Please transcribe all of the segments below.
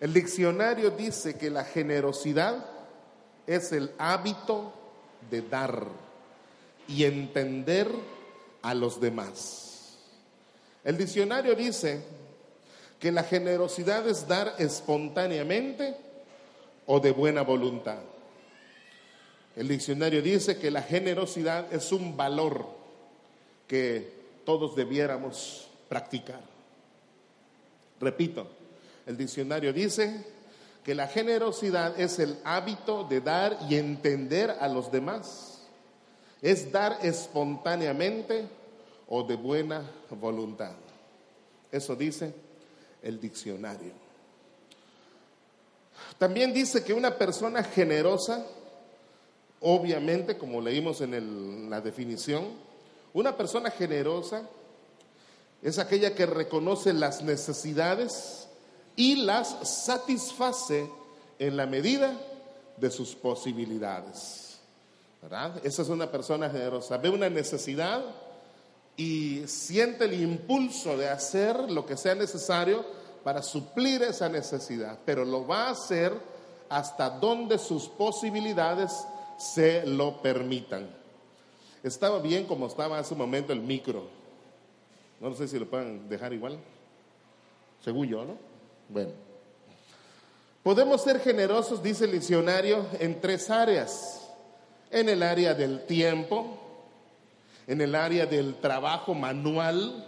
El diccionario dice que la generosidad es el hábito de dar y entender a los demás. El diccionario dice que la generosidad es dar espontáneamente o de buena voluntad. El diccionario dice que la generosidad es un valor que todos debiéramos practicar. Repito, el diccionario dice que la generosidad es el hábito de dar y entender a los demás. Es dar espontáneamente o de buena voluntad. Eso dice el diccionario. También dice que una persona generosa, obviamente, como leímos en la definición, una persona generosa es aquella que reconoce las necesidades y las satisface en la medida de sus posibilidades. ¿Verdad? Esa es una persona generosa. Ve una necesidad y siente el impulso de hacer lo que sea necesario para suplir esa necesidad, pero lo va a hacer hasta donde sus posibilidades se lo permitan. Estaba bien como estaba hace un momento el micro. No sé si lo pueden dejar igual. Según yo, ¿no? Bueno. Podemos ser generosos, dice el diccionario, en tres áreas. En el área del tiempo, en el área del trabajo manual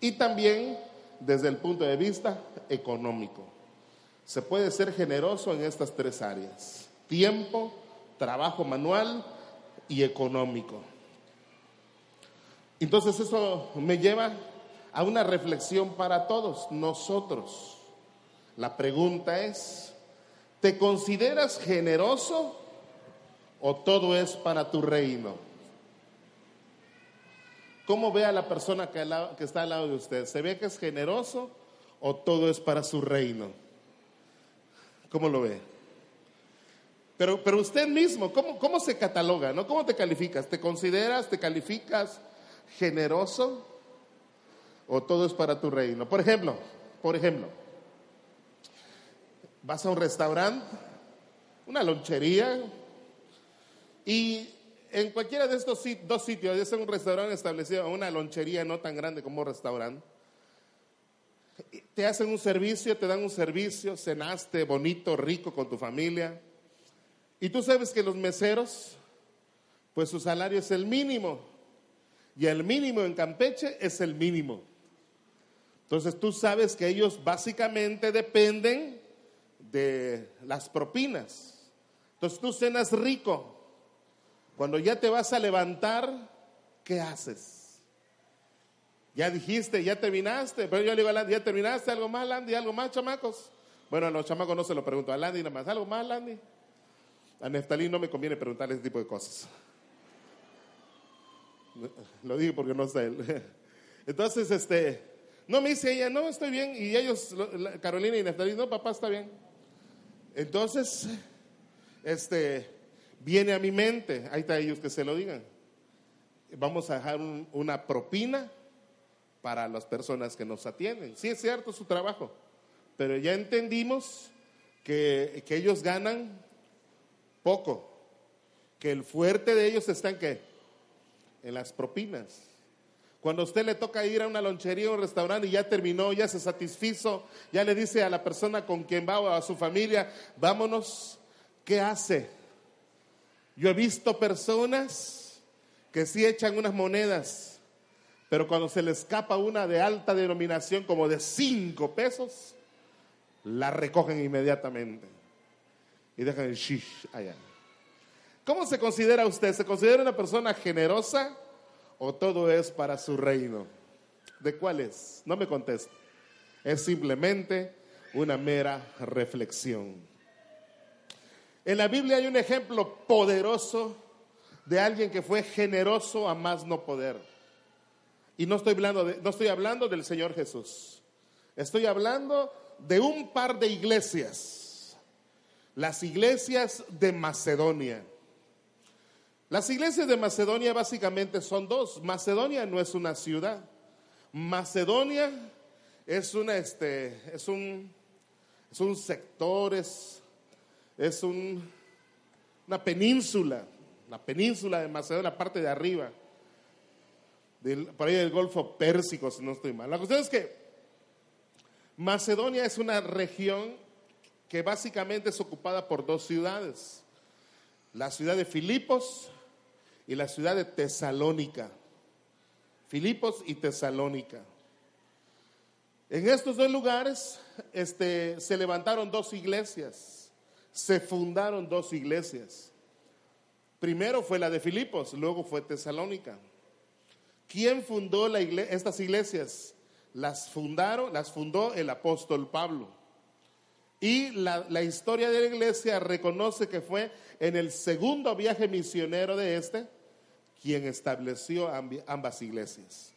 y también desde el punto de vista económico. Se puede ser generoso en estas tres áreas. Tiempo, trabajo manual y económico. Entonces eso me lleva a una reflexión para todos nosotros. La pregunta es, ¿te consideras generoso o todo es para tu reino? ¿Cómo ve a la persona que, está al lado de usted? ¿Se ve que es generoso o todo es para su reino? ¿Cómo lo ve? Pero, pero usted mismo, ¿cómo, ¿cómo se cataloga? ¿no? ¿Cómo te calificas? ¿Te consideras, te calificas generoso o todo es para tu reino? Por ejemplo, por ejemplo, vas a un restaurante, una lonchería, y en cualquiera de estos dos sitios, ya sea un restaurante establecido una lonchería no tan grande como un restaurante, te hacen un servicio, te dan un servicio, cenaste bonito, rico con tu familia, y tú sabes que los meseros, pues su salario es el mínimo. Y el mínimo en Campeche es el mínimo. Entonces tú sabes que ellos básicamente dependen de las propinas. Entonces tú cenas rico. Cuando ya te vas a levantar, ¿qué haces? Ya dijiste, ya terminaste. Pero yo le digo a Landy, ¿ya terminaste? ¿Algo más, Landy? ¿Algo más, chamacos? Bueno, a los chamacos no se lo pregunto. A Landy nada más. ¿Algo más, Landy? A Neftalí no me conviene preguntarle ese tipo de cosas. Lo digo porque no está él. Entonces, este, no me dice ella, no, estoy bien. Y ellos, Carolina y Neftalí, no, papá, está bien. Entonces, este, viene a mi mente, ahí está ellos que se lo digan. Vamos a dejar una propina para las personas que nos atienden. Sí es cierto su trabajo, pero ya entendimos que, que ellos ganan poco, que el fuerte de ellos está en qué? En las propinas. Cuando usted le toca ir a una lonchería o un restaurante y ya terminó, ya se satisfizo, ya le dice a la persona con quien va o a su familia, vámonos, ¿qué hace? Yo he visto personas que sí echan unas monedas, pero cuando se le escapa una de alta denominación como de cinco pesos, la recogen inmediatamente y dejan el shish allá. ¿Cómo se considera usted? ¿Se considera una persona generosa o todo es para su reino? ¿De cuál es? No me conteste. Es simplemente una mera reflexión. En la Biblia hay un ejemplo poderoso de alguien que fue generoso a más no poder. Y no estoy hablando, no estoy hablando del Señor Jesús. Estoy hablando de un par de iglesias las iglesias de Macedonia. Las iglesias de Macedonia básicamente son dos. Macedonia no es una ciudad. Macedonia es una, este, es un, es un sector, es, un, una península, la península de Macedonia, la parte de arriba, del, por ahí del Golfo Pérsico, si no estoy mal. La cuestión es que Macedonia es una región que básicamente es ocupada por dos ciudades, la ciudad de Filipos y la ciudad de Tesalónica. Filipos y Tesalónica. En estos dos lugares este, se levantaron dos iglesias, se fundaron dos iglesias. Primero fue la de Filipos, luego fue Tesalónica. ¿Quién fundó la estas iglesias? Las fundaron, las fundó el apóstol Pablo. Y la, la, historia de la iglesia reconoce que fue en el segundo viaje misionero de este quien estableció ambas iglesias.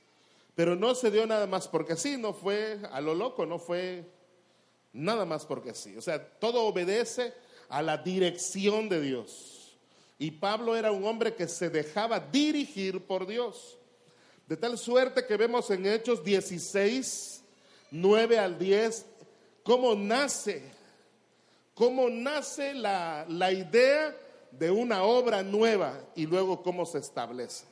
Pero no se dio nada más porque sí, no fue a lo loco, no fue nada más porque sí. O sea, todo obedece a la dirección de Dios. Y Pablo era un hombre que se dejaba dirigir por Dios. De tal suerte que vemos en Hechos 16, 9 al 10, cómo nace, cómo nace la, la idea de una obra nueva y luego cómo se establece.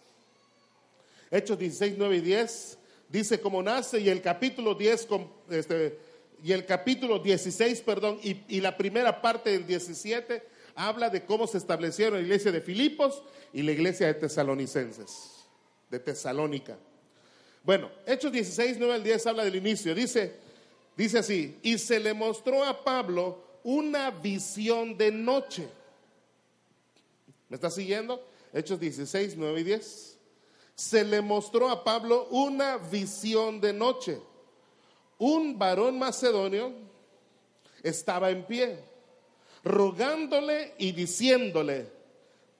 Hechos 16, 9 y 10 dice cómo nace y el capítulo 10 este, y el capítulo 16, perdón, y, y, la primera parte del 17 habla de cómo se establecieron la iglesia de Filipos y la iglesia de tesalonicenses, de Tesalónica. Bueno, Hechos 16, 9 al 10 habla del inicio. Dice, dice así, y se le mostró a Pablo una visión de noche. ¿Me está siguiendo? Hechos 16, 9 y 10. Se le mostró a Pablo una visión de noche. Un varón macedonio estaba en pie, rogándole y diciéndole,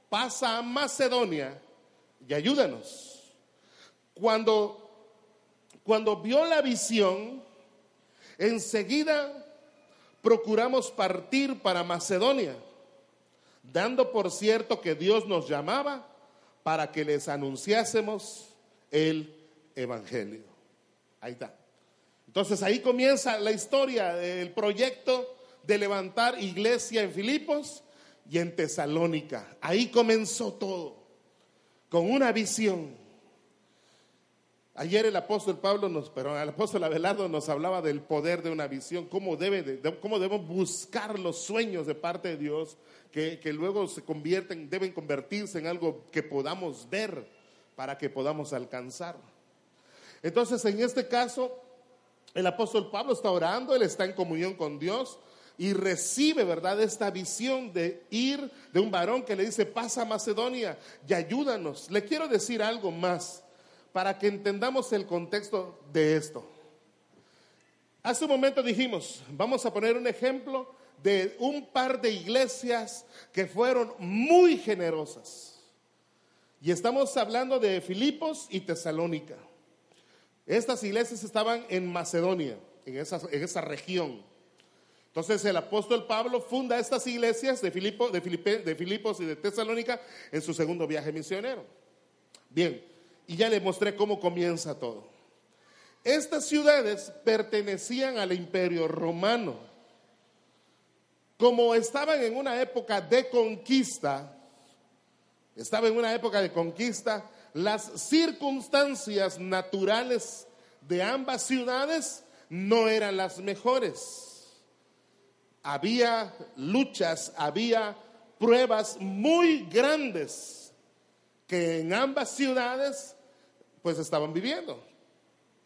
pasa a Macedonia y ayúdanos. Cuando, cuando vio la visión, enseguida procuramos partir para Macedonia dando por cierto que Dios nos llamaba para que les anunciásemos el Evangelio. Ahí está. Entonces ahí comienza la historia del proyecto de levantar iglesia en Filipos y en Tesalónica. Ahí comenzó todo, con una visión Ayer el apóstol Pablo nos, pero el apóstol Abelardo nos hablaba del poder de una visión, cómo, debe cómo debemos buscar los sueños de parte de Dios, que, que luego se convierten, deben convertirse en algo que podamos ver para que podamos alcanzar. Entonces, en este caso, el apóstol Pablo está orando, él está en comunión con Dios y recibe, ¿verdad?, esta visión de ir de un varón que le dice, pasa a Macedonia y ayúdanos. Le quiero decir algo más para que entendamos el contexto de esto. Hace un momento dijimos, vamos a poner un ejemplo de un par de iglesias que fueron muy generosas. Y estamos hablando de Filipos y Tesalónica. Estas iglesias estaban en Macedonia, en esa, en esa región. Entonces el apóstol Pablo funda estas iglesias de, de, de Filipos y de Tesalónica en su segundo viaje misionero. Bien, y ya le mostré cómo comienza todo. Estas ciudades pertenecían al imperio romano. Como estaban en una época de conquista, estaba en una época de conquista, las circunstancias naturales de ambas ciudades no eran las mejores. Había luchas, había pruebas muy grandes que en ambas ciudades pues estaban viviendo.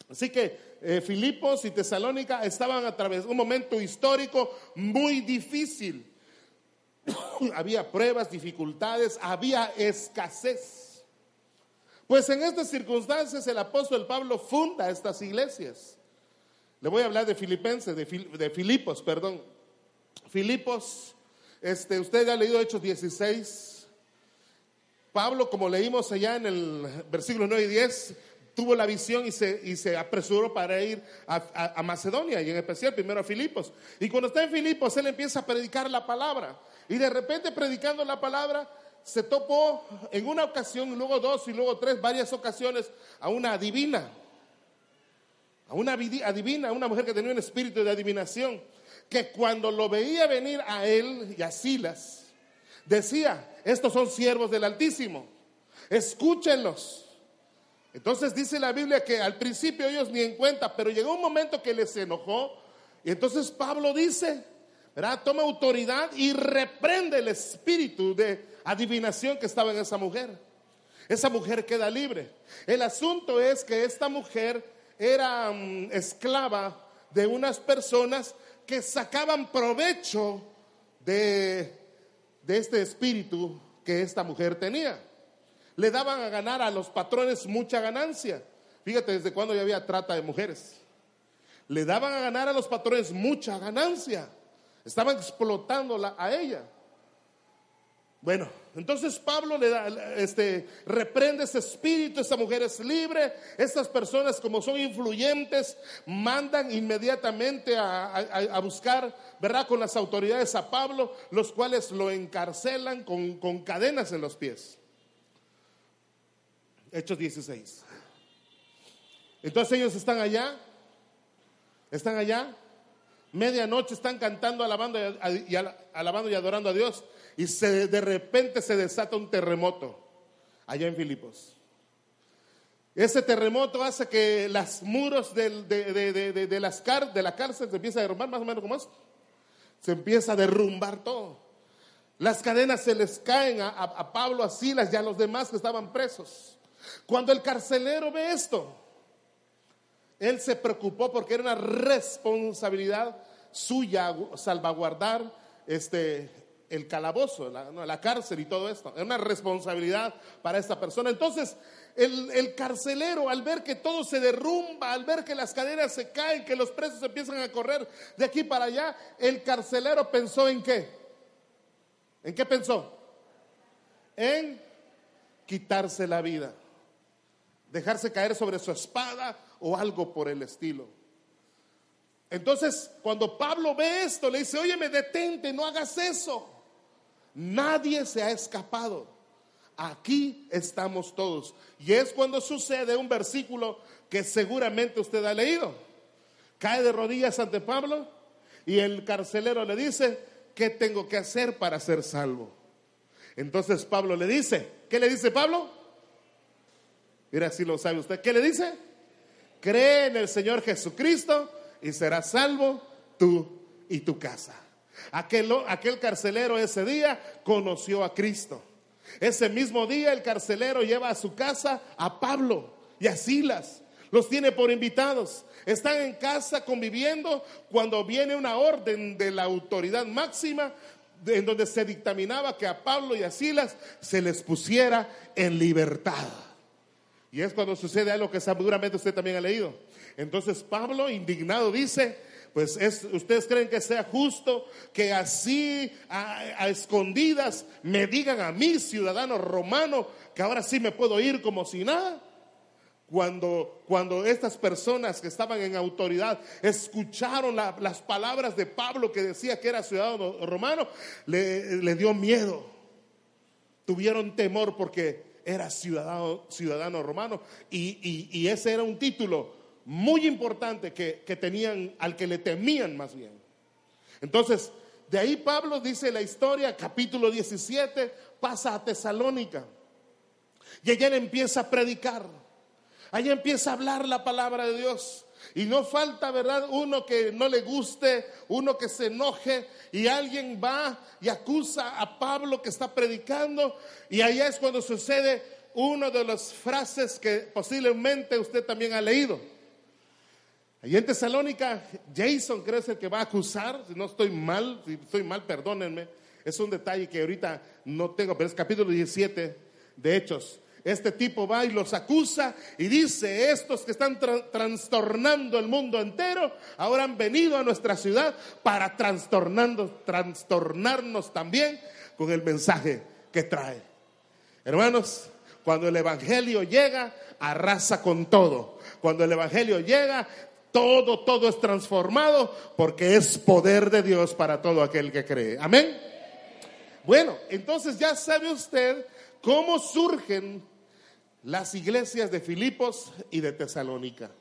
Así que eh, Filipos y Tesalónica estaban a través de un momento histórico muy difícil. había pruebas, dificultades, había escasez. Pues en estas circunstancias el apóstol Pablo funda estas iglesias. Le voy a hablar de Filipenses, de, de Filipos, perdón. Filipos, este, usted ha leído Hechos 16, Pablo, como leímos allá en el versículo 9 y 10, tuvo la visión y se, y se apresuró para ir a, Macedonia y en especial primero a Filipos. Y cuando está en Filipos, él empieza a predicar la palabra. Y de repente predicando la palabra, se topó en una ocasión, luego dos y luego tres, varias ocasiones, a una adivina. A una adivina, a una mujer que tenía un espíritu de adivinación que cuando lo veía venir a él y a Silas, decía, estos son siervos del Altísimo, escúchenlos. Entonces dice la Biblia que al principio ellos ni en cuenta, pero llegó un momento que les enojó y entonces Pablo dice, ¿verdad? Toma autoridad y reprende el espíritu de adivinación que estaba en esa mujer. Esa mujer queda libre. El asunto es que esta mujer era mm, esclava de unas personas que sacaban provecho de, de este espíritu que esta mujer tenía. Le daban a ganar a los patrones mucha ganancia. Fíjate desde cuándo ya había trata de mujeres. Le daban a ganar a los patrones mucha ganancia. Estaban explotándola a ella. Bueno, entonces Pablo le da, este, reprende ese espíritu, esa mujer es libre, estas personas como son influyentes mandan inmediatamente a, buscar, ¿verdad? Con las autoridades a Pablo, los cuales lo encarcelan con, con cadenas en los pies. Hechos 16. Entonces ellos están allá, están allá, medianoche están cantando, alabando y, alabando y adorando a Dios y se, de repente se desata un terremoto allá en Filipos. Ese terremoto hace que los muros de, de, las de la cárcel se empieza a derrumbar, más o menos como esto. Se empieza a derrumbar todo. Las cadenas se les caen a, a Pablo, a Silas y a los demás que estaban presos. Cuando el carcelero ve esto, él se preocupó porque era una responsabilidad suya salvaguardar este, el calabozo, la, cárcel y todo esto. Es una responsabilidad para esta persona. Entonces, el, carcelero, al ver que todo se derrumba, al ver que las cadenas se caen, que los presos empiezan a correr de aquí para allá, el carcelero pensó en qué? ¿En qué pensó? En quitarse la vida, dejarse caer sobre su espada o algo por el estilo. Entonces, cuando Pablo ve esto, le dice, oye, me detente, no hagas eso. Nadie se ha escapado. Aquí estamos todos. Y es cuando sucede un versículo que seguramente usted ha leído. Cae de rodillas ante Pablo y el carcelero le dice, ¿qué tengo que hacer para ser salvo? Entonces Pablo le dice, ¿qué le dice Pablo? Mira si lo sabe usted, ¿qué le dice? Cree en el Señor Jesucristo y serás salvo tú y tu casa. Aquel, aquel carcelero ese día conoció a Cristo. Ese mismo día el carcelero lleva a su casa a Pablo y a Silas. Los tiene por invitados. Están en casa conviviendo cuando viene una orden de la autoridad máxima en donde se dictaminaba que a Pablo y a Silas se les pusiera en libertad. Y es cuando sucede algo que seguramente usted también ha leído. Entonces Pablo, indignado, dice, pues es, ustedes creen que sea justo que así a, escondidas me digan a mí, ciudadano romano, que ahora sí me puedo ir como si nada. Cuando, cuando estas personas que estaban en autoridad escucharon las palabras de Pablo que decía que era ciudadano romano, le, dio miedo. Tuvieron temor porque era ciudadano, ciudadano romano y, y ese era un título muy importante que, tenían, al que le temían más bien. Entonces, de ahí Pablo dice la historia, capítulo 17, pasa a Tesalónica. Y allá empieza a predicar. Allá empieza a hablar la palabra de Dios. Y no falta, ¿verdad? Uno que no le guste, uno que se enoje y alguien va y acusa a Pablo que está predicando. Y allá es cuando sucede una de las frases que posiblemente usted también ha leído. Allí en Tesalónica, Jason creo es el que va a acusar, si no estoy mal, si estoy mal, perdónenme. Es un detalle que ahorita no tengo, pero es capítulo 17 de Hechos. Este tipo va y los acusa y dice, estos que están trastornando el mundo entero, ahora han venido a nuestra ciudad para trastornarnos también con el mensaje que trae. Hermanos, cuando el Evangelio llega, arrasa con todo. Cuando el Evangelio llega, todo, todo es transformado porque es poder de Dios para todo aquel que cree. Amén. Bueno, entonces ya sabe usted cómo surgen las iglesias de Filipos y de Tesalónica.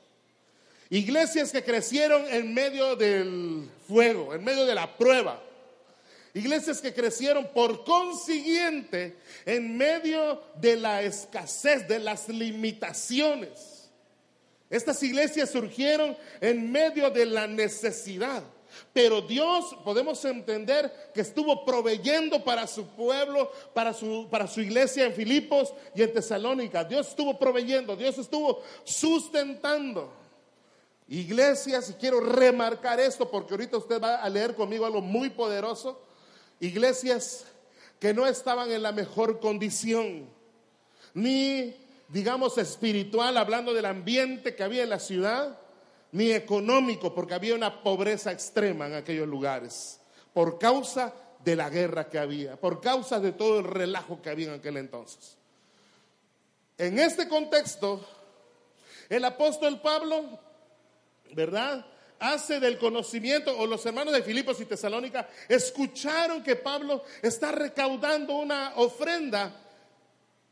Iglesias que crecieron en medio del fuego, en medio de la prueba. Iglesias que crecieron por consiguiente en medio de la escasez, de las limitaciones. Estas iglesias surgieron en medio de la necesidad. Pero Dios podemos entender que estuvo proveyendo para su pueblo, para su, para su iglesia en Filipos y en Tesalónica. Dios estuvo proveyendo, Dios estuvo sustentando. Iglesias, y quiero remarcar esto porque ahorita usted va a leer conmigo algo muy poderoso. Iglesias que no estaban en la mejor condición, ni digamos espiritual, hablando del ambiente que había en la ciudad, ni económico, porque había una pobreza extrema en aquellos lugares, por causa de la guerra que había, por causa de todo el relajo que había en aquel entonces. En este contexto, el apóstol Pablo, ¿verdad? Hace del conocimiento, o los hermanos de Filipos y Tesalónica escucharon que Pablo está recaudando una ofrenda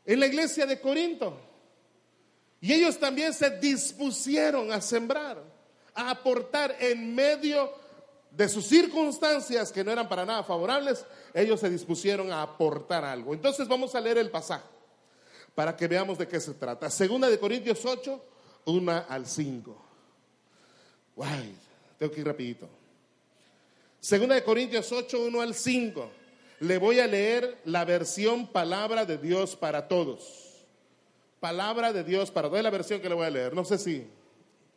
en la iglesia de Corinto. Y ellos también se dispusieron a sembrar a aportar en medio de sus circunstancias que no eran para nada favorables, ellos se dispusieron a aportar algo. Entonces vamos a leer el pasaje para que veamos de qué se trata. Segunda de Corintios 8, 1 al 5. Guay, tengo que ir rapidito. Segunda de Corintios 8, 1 al 5. Le voy a leer la versión palabra de Dios para todos. Palabra de Dios para. Es la versión que le voy a leer. No sé si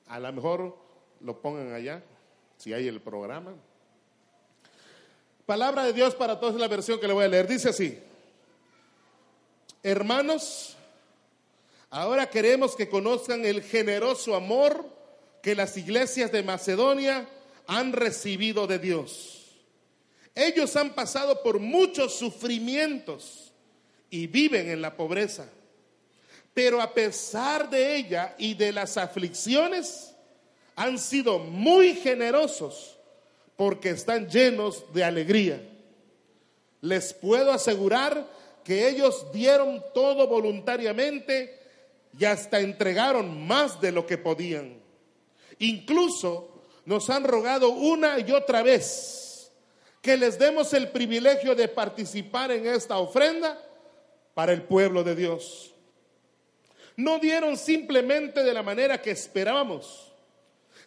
a lo mejor lo pongan allá, si hay el programa. Palabra de Dios para todos, la versión que le voy a leer. Dice así, hermanos, ahora queremos que conozcan el generoso amor que las iglesias de Macedonia han recibido de Dios. Ellos han pasado por muchos sufrimientos y viven en la pobreza. Pero a pesar de ella y de las aflicciones, han sido muy generosos porque están llenos de alegría. Les puedo asegurar que ellos dieron todo voluntariamente y hasta entregaron más de lo que podían. Incluso nos han rogado una y otra vez que les demos el privilegio de participar en esta ofrenda para el pueblo de Dios. No dieron simplemente de la manera que esperábamos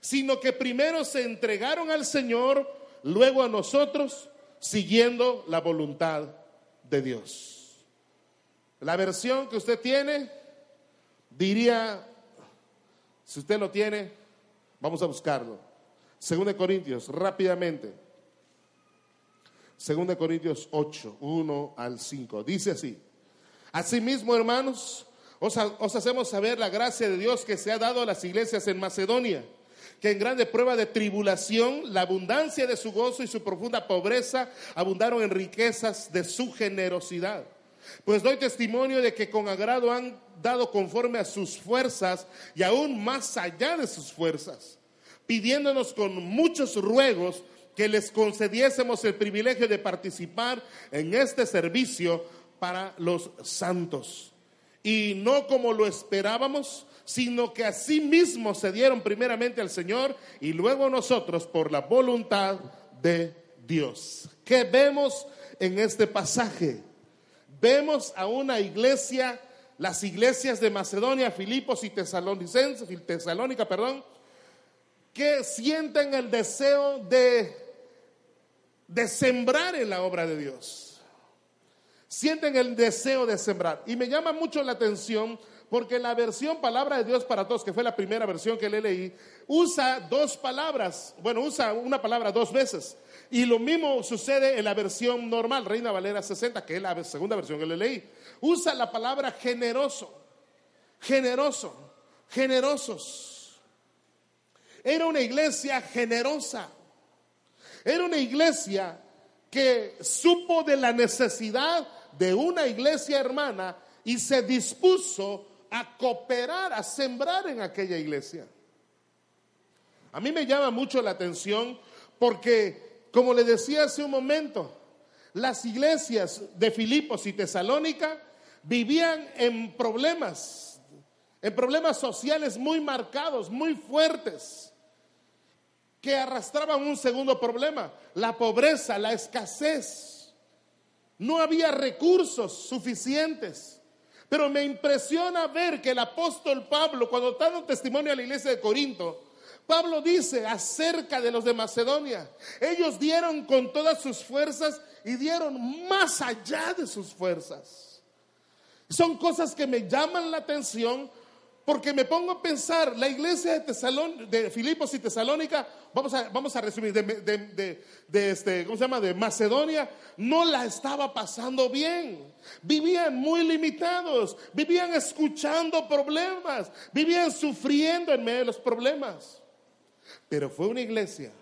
sino que primero se entregaron al Señor, luego a nosotros, siguiendo la voluntad de Dios. La versión que usted tiene diría, si usted lo tiene, vamos a buscarlo. Según de Corintios, rápidamente. Según de Corintios 8, 1 al 5. Dice así. Asimismo, hermanos, os, os hacemos saber la gracia de Dios que se ha dado a las iglesias en Macedonia que en grande prueba de tribulación, la abundancia de su gozo y su profunda pobreza abundaron en riquezas de su generosidad. Pues doy testimonio de que con agrado han dado conforme a sus fuerzas y aún más allá de sus fuerzas, pidiéndonos con muchos ruegos que les concediésemos el privilegio de participar en este servicio para los santos. Y no como lo esperábamos, sino que así mismo se dieron primeramente al Señor y luego nosotros por la voluntad de Dios. ¿Qué vemos en este pasaje? Vemos a una iglesia, las iglesias de Macedonia, Filipos y Tesalónica, perdón, que sienten el deseo de, de sembrar en la obra de Dios. Sienten el deseo de sembrar. Y me llama mucho la atención porque la versión Palabra de Dios para Todos, que fue la primera versión que le leí, usa dos palabras, bueno, usa una palabra dos veces. Y lo mismo sucede en la versión normal, Reina Valera 60, que es la segunda versión que le leí. Usa la palabra generoso, generoso, generosos. Era una iglesia generosa. Era una iglesia que supo de la necesidad de una iglesia hermana y se dispuso a cooperar, a sembrar en aquella iglesia. A mí me llama mucho la atención porque, como le decía hace un momento, las iglesias de Filipos y Tesalónica vivían en problemas, en problemas sociales muy marcados, muy fuertes. Que arrastraban un segundo problema, la pobreza, la escasez. No había recursos suficientes. Pero me impresiona ver que el apóstol Pablo, cuando está dando testimonio a la iglesia de Corinto, Pablo dice acerca de los de Macedonia, ellos dieron con todas sus fuerzas y dieron más allá de sus fuerzas. Son cosas que me llaman la atención porque me pongo a pensar, la iglesia de, de Filipos y Tesalónica, vamos a, vamos a resumir, de, este, ¿cómo se llama? De Macedonia, no la estaba pasando bien. Vivían muy limitados, vivían escuchando problemas, vivían sufriendo en medio de los problemas. Pero fue una iglesia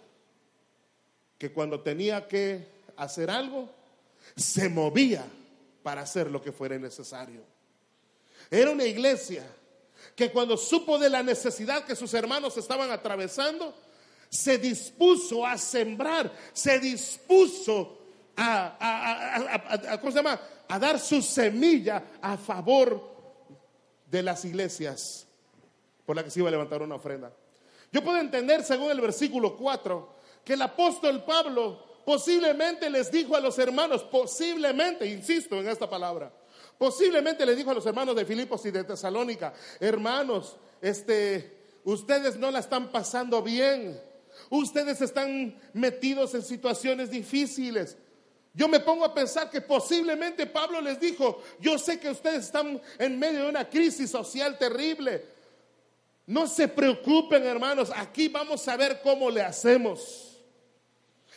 que cuando tenía que hacer algo, se movía para hacer lo que fuera necesario. Era una iglesia que cuando supo de la necesidad que sus hermanos estaban atravesando, se dispuso a sembrar, se dispuso a, ¿cómo se llama? a dar su semilla a favor de las iglesias por la que se iba a levantar una ofrenda. Yo puedo entender, según el versículo 4, que el apóstol Pablo posiblemente les dijo a los hermanos, posiblemente, insisto en esta palabra, posiblemente les dijo a los hermanos de Filipos y de Tesalónica, hermanos, este, ustedes no la están pasando bien, ustedes están metidos en situaciones difíciles. Yo me pongo a pensar que posiblemente Pablo les dijo, yo sé que ustedes están en medio de una crisis social terrible, no se preocupen, hermanos, aquí vamos a ver cómo le hacemos.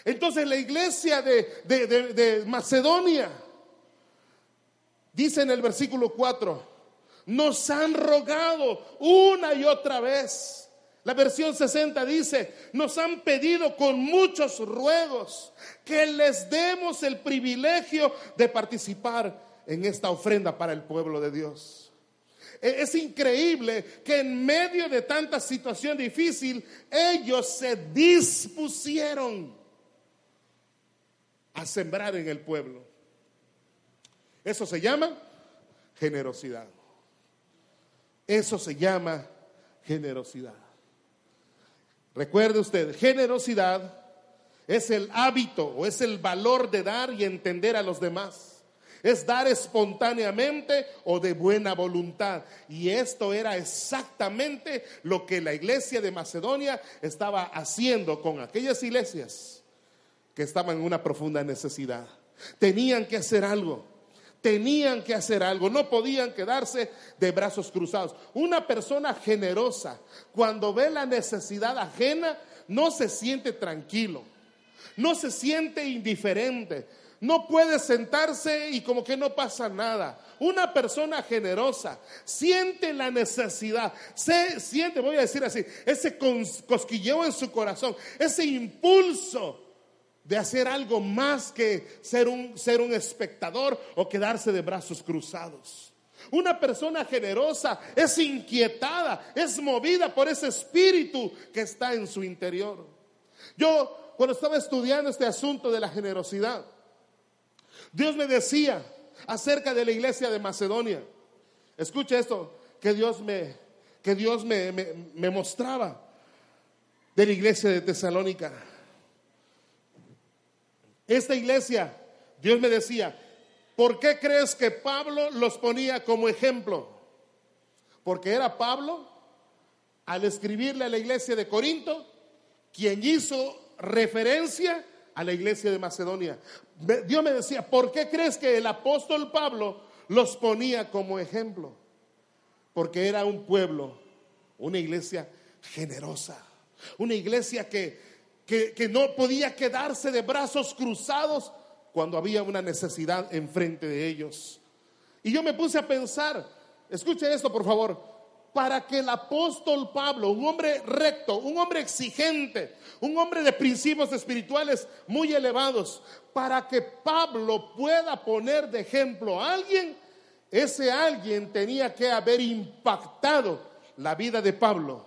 Entonces la iglesia de, Macedonia dice en el versículo 4, nos han rogado una y otra vez. La versión 60 dice, nos han pedido con muchos ruegos que les demos el privilegio de participar en esta ofrenda para el pueblo de Dios. E-, es increíble que en medio de tanta situación difícil, ellos se dispusieron a sembrar en el pueblo. Eso se llama generosidad. Eso se llama generosidad. Recuerde usted, generosidad es el hábito o es el valor de dar y entender a los demás es dar espontáneamente o de buena voluntad. Y esto era exactamente lo que la iglesia de Macedonia estaba haciendo con aquellas iglesias que estaban en una profunda necesidad. Tenían que hacer algo. Tenían que hacer algo, no podían quedarse de brazos cruzados. Una persona generosa, cuando ve la necesidad ajena, no se siente tranquilo, no se siente indiferente, no puede sentarse y como que no pasa nada. Una persona generosa siente la necesidad, se siente, voy a decir así, ese cosquilleo en su corazón, ese impulso de hacer algo más que ser un, ser un espectador o quedarse de brazos cruzados. Una persona generosa es inquietada, es movida por ese espíritu que está en su interior. Yo, cuando estaba estudiando este asunto de la generosidad, Dios me decía acerca de la iglesia de Macedonia. Escucha esto que Dios me, que Dios me, me mostraba de la iglesia de Tesalónica. Esta iglesia, Dios me decía, ¿por qué crees que Pablo los ponía como ejemplo? Porque era Pablo, al escribirle a la iglesia de Corinto, quien hizo referencia a la iglesia de Macedonia. Dios me decía, ¿por qué crees que el apóstol Pablo los ponía como ejemplo? Porque era un pueblo, una iglesia generosa, una iglesia que, que, no podía quedarse de brazos cruzados cuando había una necesidad enfrente de ellos. Y yo me puse a pensar, escuche esto por favor, para que el apóstol Pablo, un hombre recto, un hombre exigente, un hombre de principios espirituales muy elevados, para que Pablo pueda poner de ejemplo a alguien, ese alguien tenía que haber impactado la vida de Pablo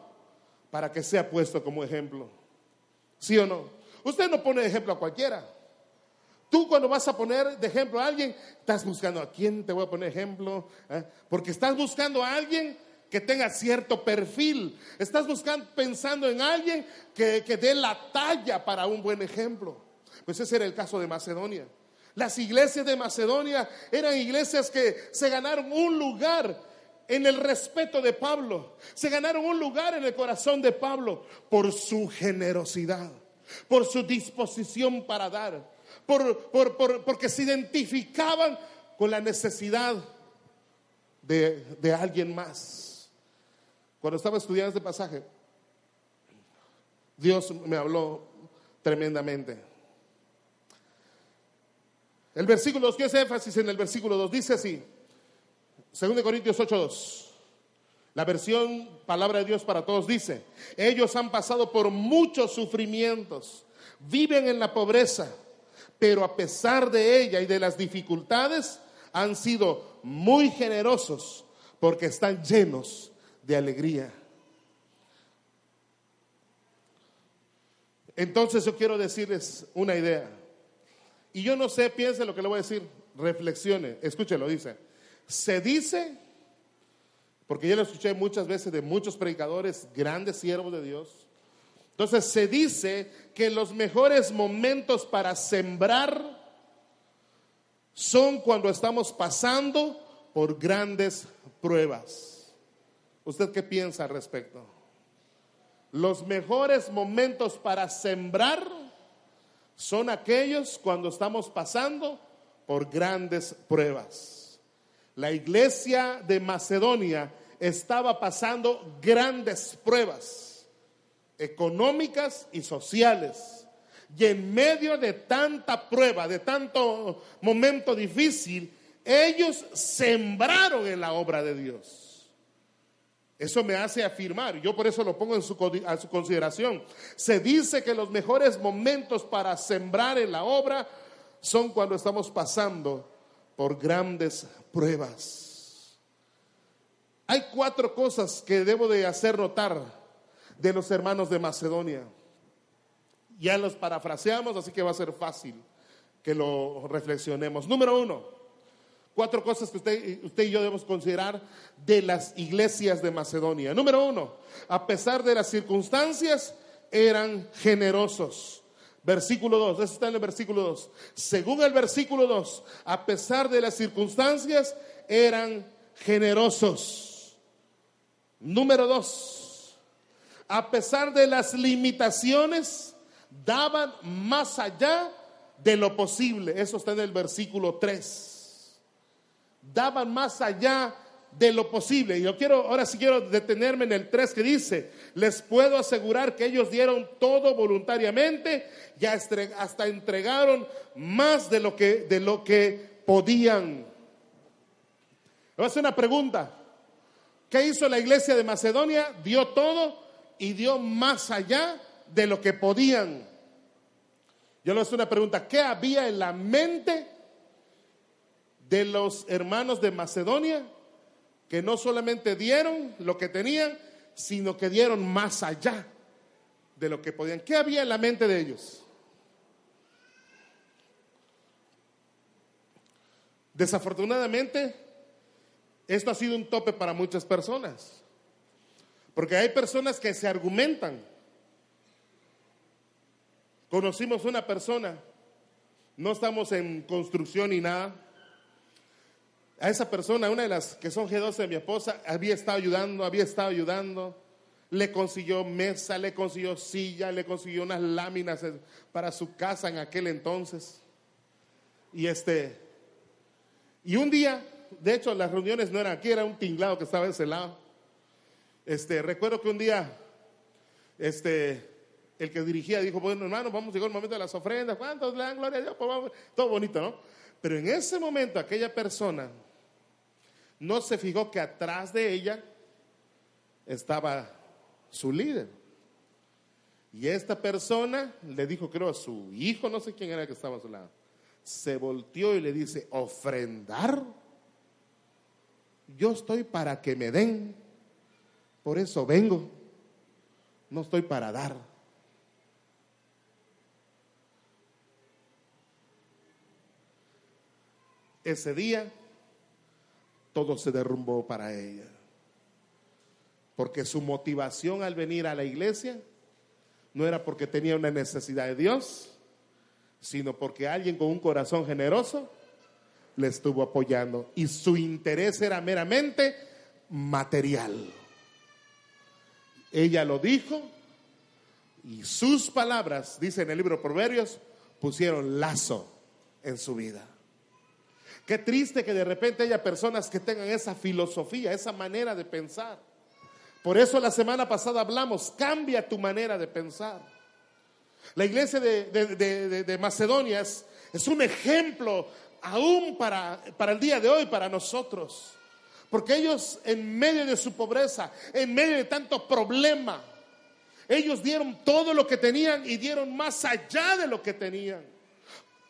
para que sea puesto como ejemplo. ¿Sí o no? Usted no pone ejemplo a cualquiera. Tú cuando vas a poner de ejemplo a alguien, estás buscando a quién te voy a poner ejemplo, ¿Eh? porque estás buscando a alguien que tenga cierto perfil. Estás buscando, pensando en alguien que, que dé la talla para un buen ejemplo. Pues ese era el caso de Macedonia. Las iglesias de Macedonia eran iglesias que se ganaron un lugar en el respeto de Pablo. Se ganaron un lugar en el corazón de Pablo por su generosidad, por su disposición para dar, por, porque se identificaban con la necesidad de, de alguien más. Cuando estaba estudiando este pasaje, Dios me habló tremendamente. El versículo 2, quiero hacer énfasis en el versículo 2, dice así, 2 Corintios 8:2. La versión Palabra de Dios para Todos dice, ellos han pasado por muchos sufrimientos, viven en la pobreza, pero a pesar de ella y de las dificultades, han sido muy generosos porque están llenos de alegría. Entonces yo quiero decirles una idea. Y yo no sé, piense lo que le voy a decir, reflexione, escúchelo, dice. Se dice, porque yo lo escuché muchas veces de muchos predicadores, grandes siervos de Dios. Entonces se dice que los mejores momentos para sembrar son cuando estamos pasando por grandes pruebas. ¿Usted qué piensa al respecto? Los mejores momentos para sembrar son aquellos cuando estamos pasando por grandes pruebas. La iglesia de Macedonia estaba pasando grandes pruebas económicas y sociales. Y en medio de tanta prueba, de tanto momento difícil, ellos sembraron en la obra de Dios. Eso me hace afirmar, yo por eso lo pongo en su, a su consideración. Se dice que los mejores momentos para sembrar en la obra son cuando estamos pasando por grandes pruebas. Hay cuatro cosas que debo de hacer notar de los hermanos de Macedonia. Ya los parafraseamos, así que va a ser fácil que lo reflexionemos. Número uno, cuatro cosas que usted, usted y yo debemos considerar de las iglesias de Macedonia. Número uno, a pesar de las circunstancias, eran generosos. Versículo 2, eso está en el versículo 2. Según el versículo 2, a pesar de las circunstancias, eran generosos. Número 2, a pesar de las limitaciones, daban más allá de lo posible. Eso está en el versículo 3. Daban más allá de lo posible. Y yo quiero, ahora sí quiero detenerme en el 3 que dice, les puedo asegurar que ellos dieron todo voluntariamente y hasta entregaron más de lo que, de lo que podían. voy a hacer una pregunta. ¿Qué hizo la iglesia de Macedonia? Dio todo y dio más allá de lo que podían. Yo le hacer una pregunta. ¿Qué había en la mente de los hermanos de Macedonia? Que no solamente dieron lo que tenían, sino que dieron más allá de lo que podían. ¿Qué había en la mente de ellos? Desafortunadamente, esto ha sido un tope para muchas personas, porque hay personas que se argumentan. Conocimos una persona, no estamos en construcción ni nada, a esa persona, una de las que son G12 de mi esposa, había estado ayudando, había estado ayudando. Le consiguió mesa, le consiguió silla, le consiguió unas láminas para su casa en aquel entonces. Y este, y un día, de hecho, las reuniones no eran aquí, era un tinglado que estaba de ese lado. Este, recuerdo que un día, este, el que dirigía dijo, bueno, hermano, vamos a llegar al momento de las ofrendas, ¿cuántos le dan gloria a Dios? Pues todo bonito, ¿no? Pero en ese momento aquella persona no se fijó que atrás de ella estaba su líder. Y esta persona le dijo, creo, a su hijo, no sé quién era que estaba a su lado, se volteó y le dice, ofrendar. Yo estoy para que me den, por eso vengo, no estoy para dar. Ese día todo se derrumbó para ella. Porque su motivación al venir a la iglesia no era porque tenía una necesidad de Dios, sino porque alguien con un corazón generoso le estuvo apoyando y su interés era meramente material. Ella lo dijo y sus palabras, dice en el libro Proverbios, pusieron lazo en su vida. Qué triste que de repente haya personas que tengan esa filosofía, esa manera de pensar. Por eso la semana pasada hablamos, cambia tu manera de pensar. La iglesia de, Macedonia es, un ejemplo aún para, para el día de hoy, para nosotros. Porque ellos en medio de su pobreza, en medio de tanto problema, ellos dieron todo lo que tenían y dieron más allá de lo que tenían.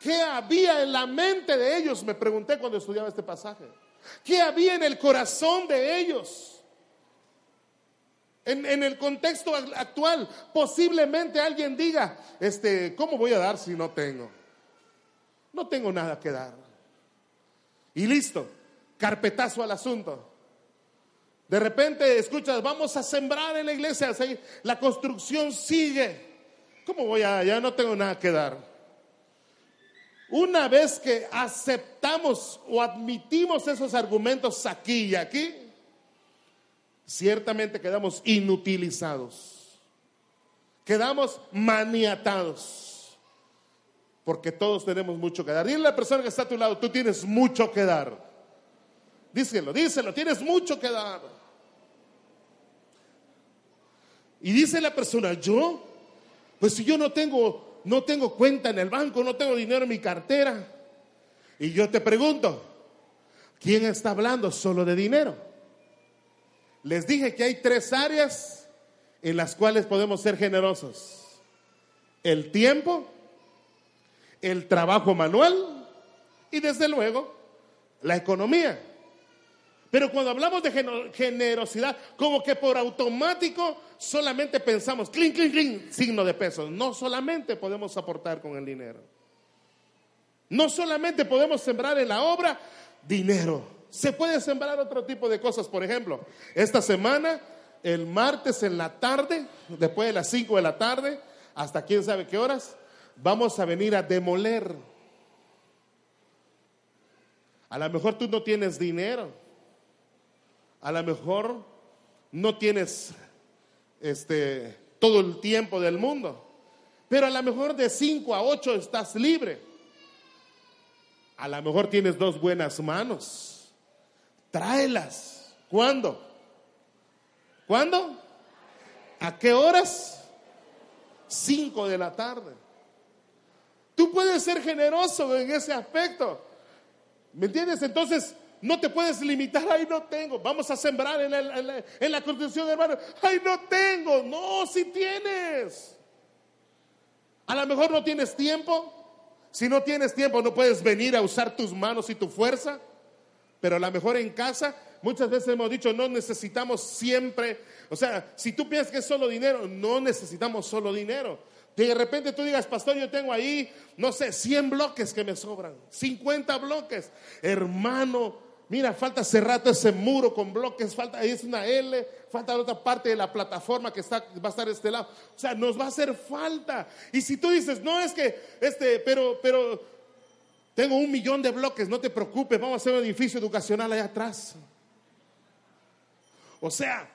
¿Qué había en la mente de ellos? Me pregunté cuando estudiaba este pasaje. ¿Qué había en el corazón de ellos? En, el contexto actual, posiblemente alguien diga, este, ¿cómo voy a dar si no tengo? No tengo nada que dar. Y listo, carpetazo al asunto. De repente escuchas, vamos a sembrar en la iglesia, la construcción sigue. ¿Cómo voy a, ya no tengo nada que dar? Una vez que aceptamos o admitimos esos argumentos aquí y aquí, ciertamente quedamos inutilizados, quedamos maniatados, porque todos tenemos mucho que dar. Dile a la persona que está a tu lado, tú tienes mucho que dar. Díselo, díselo, tienes mucho que dar. Y dice la persona, yo, pues si yo no tengo no tengo cuenta en el banco, no tengo dinero en mi cartera. Y yo te pregunto, ¿quién está hablando solo de dinero? Les dije que hay tres áreas en las cuales podemos ser generosos. El tiempo, el trabajo manual y desde luego la economía. Pero cuando hablamos de generosidad, como que por automático solamente pensamos, clink, clink, clink, signo de peso. No solamente podemos aportar con el dinero. No solamente podemos sembrar en la obra dinero. Se puede sembrar otro tipo de cosas. Por ejemplo, esta semana, el martes en la tarde, después de las 5 de la tarde, hasta quién sabe qué horas, vamos a venir a demoler. A lo mejor tú no tienes dinero a lo mejor no tienes este, todo el tiempo del mundo, pero a lo mejor de 5 a 8 estás libre. A lo mejor tienes dos buenas manos. Tráelas. ¿Cuándo? ¿Cuándo? ¿A qué horas? 5 de la tarde. Tú puedes ser generoso en ese aspecto. ¿Me entiendes? Entonces, no te puedes limitar, ay, no tengo. Vamos a sembrar en, la, en la construcción, hermano. Ay, no tengo. No, si tienes. A lo mejor no tienes tiempo. Si no tienes tiempo, no puedes venir a usar tus manos y tu fuerza. Pero a lo mejor en casa, muchas veces hemos dicho, no necesitamos siempre. O sea, si tú piensas que es solo dinero, no necesitamos solo dinero. De repente tú digas, pastor, yo tengo ahí, no sé, 100 bloques que me sobran, 50 bloques. Hermano, Mira, falta hace rato ese muro con bloques, falta, ahí es una L, falta la otra parte de la plataforma que está, va a estar este lado. O sea, nos va a hacer falta. Y si tú dices, no es que, este, pero, pero, tengo un millón de bloques, no te preocupes, vamos a hacer un edificio educacional allá atrás. O sea,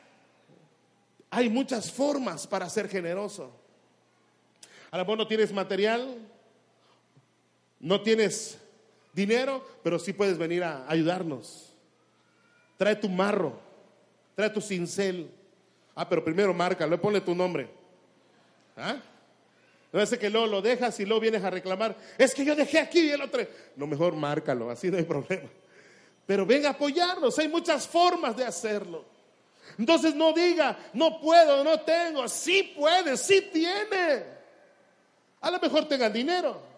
hay muchas formas para ser generoso. A lo mejor no tienes material, no tienes dinero, pero sí puedes venir a ayudarnos. Trae tu marro, trae tu cincel. Ah, pero primero márcalo, ponle tu nombre. ¿Ah? No es que luego lo dejas y luego vienes a reclamar. Es que yo dejé aquí y el otro. No, mejor márcalo, así no hay problema. Pero ven a apoyarnos, hay muchas formas de hacerlo. Entonces no diga, no puedo, no tengo. Sí puede, sí tiene. A lo mejor tenga el dinero.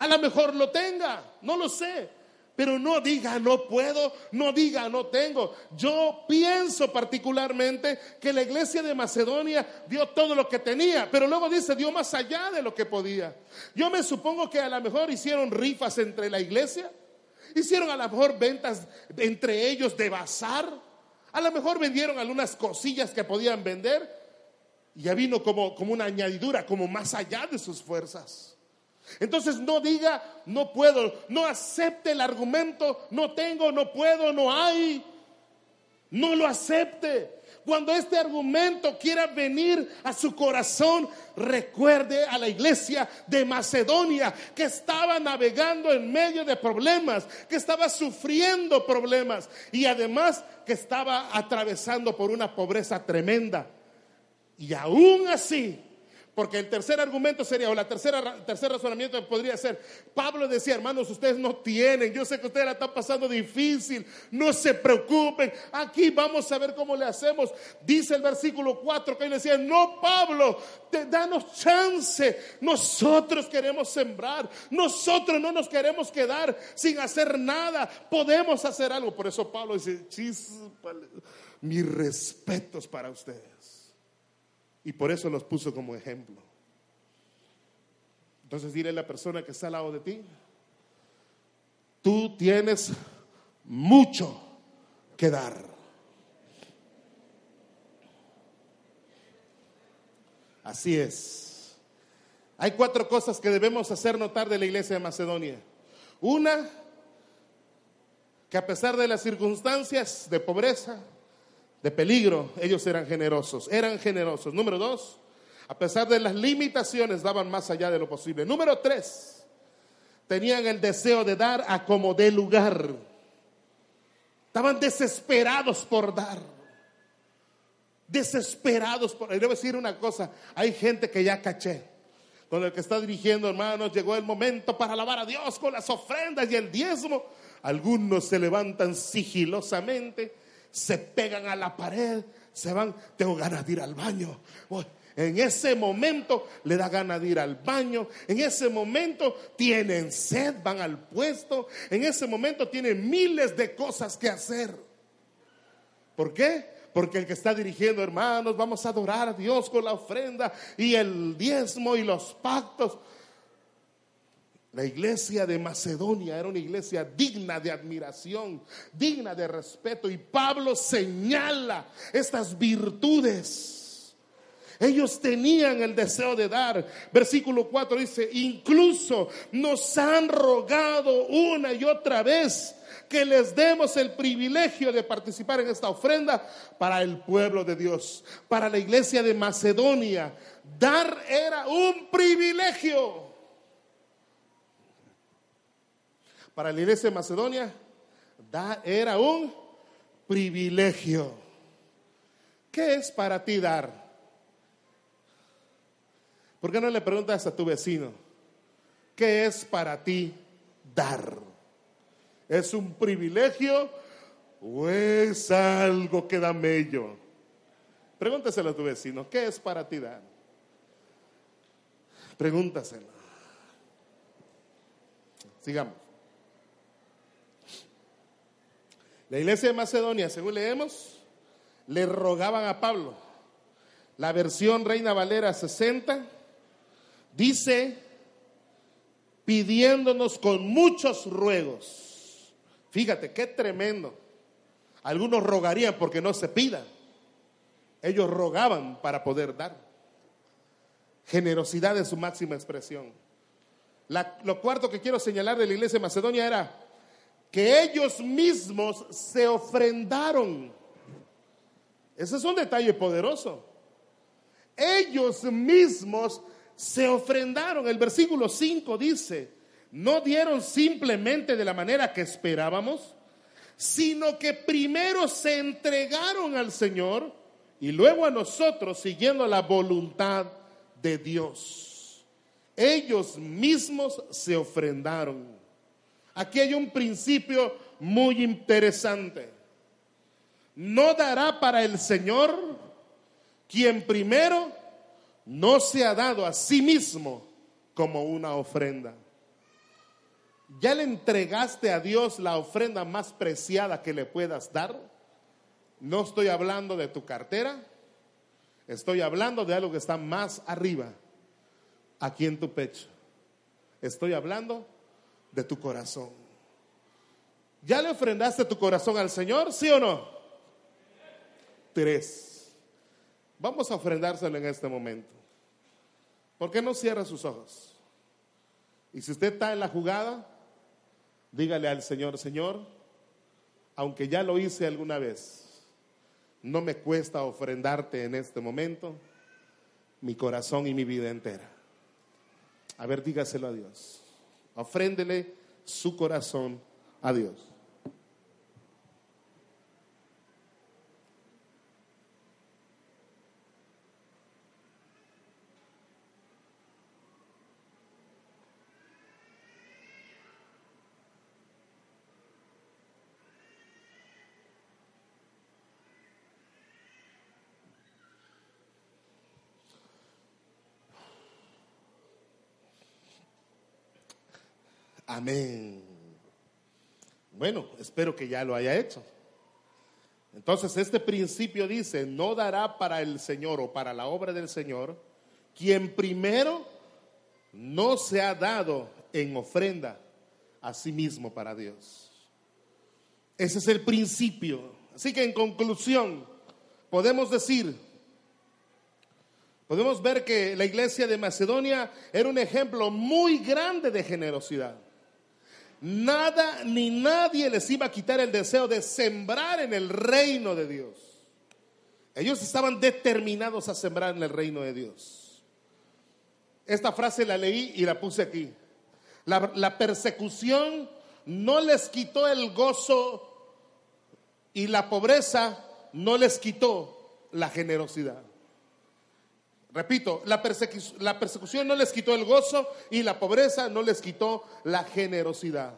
A lo mejor lo tenga, no lo sé. Pero no diga no puedo, no diga no tengo. Yo pienso particularmente que la iglesia de Macedonia dio todo lo que tenía, pero luego dice dio más allá de lo que podía. Yo me supongo que a lo mejor hicieron rifas entre la iglesia, hicieron a lo mejor ventas entre ellos de bazar. A lo mejor vendieron algunas cosillas que podían vender y ya vino como, como una añadidura, como más allá de sus fuerzas. Entonces no diga, no puedo, no acepte el argumento, no tengo, no puedo, no hay. No lo acepte. Cuando este argumento quiera venir a su corazón, recuerde a la iglesia de Macedonia que estaba navegando en medio de problemas, que estaba sufriendo problemas y además que estaba atravesando por una pobreza tremenda. Y aún así, porque el tercer argumento sería, o la tercera, tercer razonamiento podría ser, Pablo decía, hermanos, ustedes no tienen, yo sé que ustedes la están pasando difícil, no se preocupen, aquí vamos a ver cómo le hacemos. Dice el versículo 4 que él decía, no, Pablo, te, danos chance, nosotros queremos sembrar, nosotros no nos queremos quedar sin hacer nada, podemos hacer algo. Por eso Pablo dice, mis respetos para ustedes. Y por eso los puso como ejemplo. Entonces dile a la persona que está al lado de ti, tú tienes mucho que dar. Así es. Hay cuatro cosas que debemos hacer notar de la iglesia de Macedonia. Una, que a pesar de las circunstancias de pobreza, de peligro, ellos eran generosos, eran generosos. Número dos, a pesar de las limitaciones, daban más allá de lo posible. Número tres, tenían el deseo de dar a como de lugar. Estaban desesperados por dar. Desesperados por... Debo decir una cosa, hay gente que ya caché. Con el que está dirigiendo, hermanos, llegó el momento para alabar a Dios con las ofrendas y el diezmo. Algunos se levantan sigilosamente se pegan a la pared, se van, tengo ganas de ir al baño. En ese momento le da ganas de ir al baño. En ese momento tienen sed, van al puesto. En ese momento tienen miles de cosas que hacer. ¿Por qué? Porque el que está dirigiendo, hermanos, vamos a adorar a Dios con la ofrenda y el diezmo y los pactos. La iglesia de Macedonia era una iglesia digna de admiración, digna de respeto. Y Pablo señala estas virtudes. Ellos tenían el deseo de dar. Versículo 4 dice, incluso nos han rogado una y otra vez que les demos el privilegio de participar en esta ofrenda para el pueblo de Dios, para la iglesia de Macedonia. Dar era un privilegio. Para la iglesia de Macedonia era un privilegio. ¿Qué es para ti dar? ¿Por qué no le preguntas a tu vecino? ¿Qué es para ti dar? ¿Es un privilegio o es algo que da mello? Pregúntaselo a tu vecino, ¿qué es para ti dar? Pregúntaselo. Sigamos. La iglesia de Macedonia, según leemos, le rogaban a Pablo. La versión Reina Valera 60 dice, pidiéndonos con muchos ruegos. Fíjate, qué tremendo. Algunos rogarían porque no se pida. Ellos rogaban para poder dar. Generosidad en su máxima expresión. lo cuarto que quiero señalar de la iglesia de Macedonia era que ellos mismos se ofrendaron. Ese es un detalle poderoso. Ellos mismos se ofrendaron. El versículo 5 dice, no dieron simplemente de la manera que esperábamos, sino que primero se entregaron al Señor y luego a nosotros siguiendo la voluntad de Dios. Ellos mismos se ofrendaron. Aquí hay un principio muy interesante. No dará para el Señor quien primero no se ha dado a sí mismo como una ofrenda. ¿Ya le entregaste a Dios la ofrenda más preciada que le puedas dar? No estoy hablando de tu cartera, estoy hablando de algo que está más arriba, aquí en tu pecho. Estoy hablando de tu corazón. ¿Ya le ofrendaste tu corazón al Señor? ¿Sí o no? tres. Vamos a ofrendárselo en este momento. ¿Por qué no cierra sus ojos? Y si usted está en la jugada, dígale al Señor, Señor, aunque ya lo hice alguna vez, no me cuesta ofrendarte en este momento mi corazón y mi vida entera. A ver, dígaselo a Dios. Ofréndele su corazón a Dios. Amén. Bueno, espero que ya lo haya hecho. Entonces, este principio dice, no dará para el Señor o para la obra del Señor quien primero no se ha dado en ofrenda a sí mismo para Dios. Ese es el principio. Así que en conclusión, podemos decir, podemos ver que la iglesia de Macedonia era un ejemplo muy grande de generosidad. Nada ni nadie les iba a quitar el deseo de sembrar en el reino de Dios. Ellos estaban determinados a sembrar en el reino de Dios. Esta frase la leí y la puse aquí. La, persecución no les quitó el gozo y la pobreza no les quitó la generosidad. Repito, la, persecución no les quitó el gozo y la pobreza no les quitó la generosidad.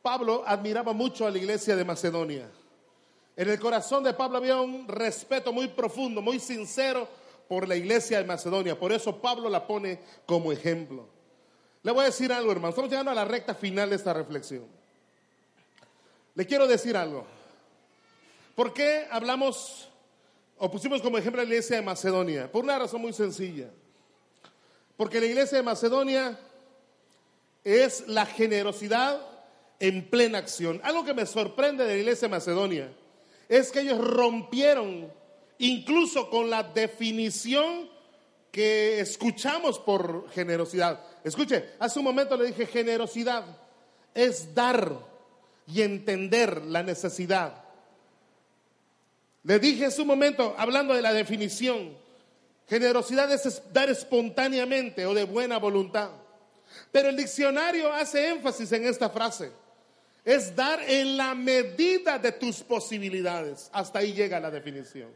Pablo admiraba mucho a la iglesia de Macedonia. En el corazón de Pablo había un respeto muy profundo, muy sincero por la iglesia de Macedonia. Por eso Pablo la pone como ejemplo. Le voy a decir algo, hermano. Estamos llegando a la recta final de esta reflexión. Le quiero decir algo. ¿Por qué hablamos o pusimos como ejemplo la iglesia de Macedonia, por una razón muy sencilla. Porque la iglesia de Macedonia es la generosidad en plena acción. Algo que me sorprende de la iglesia de Macedonia es que ellos rompieron incluso con la definición que escuchamos por generosidad. Escuche, hace un momento le dije generosidad es dar y entender la necesidad. Le dije en su momento, hablando de la definición, generosidad es dar espontáneamente o de buena voluntad. Pero el diccionario hace énfasis en esta frase. Es dar en la medida de tus posibilidades. Hasta ahí llega la definición.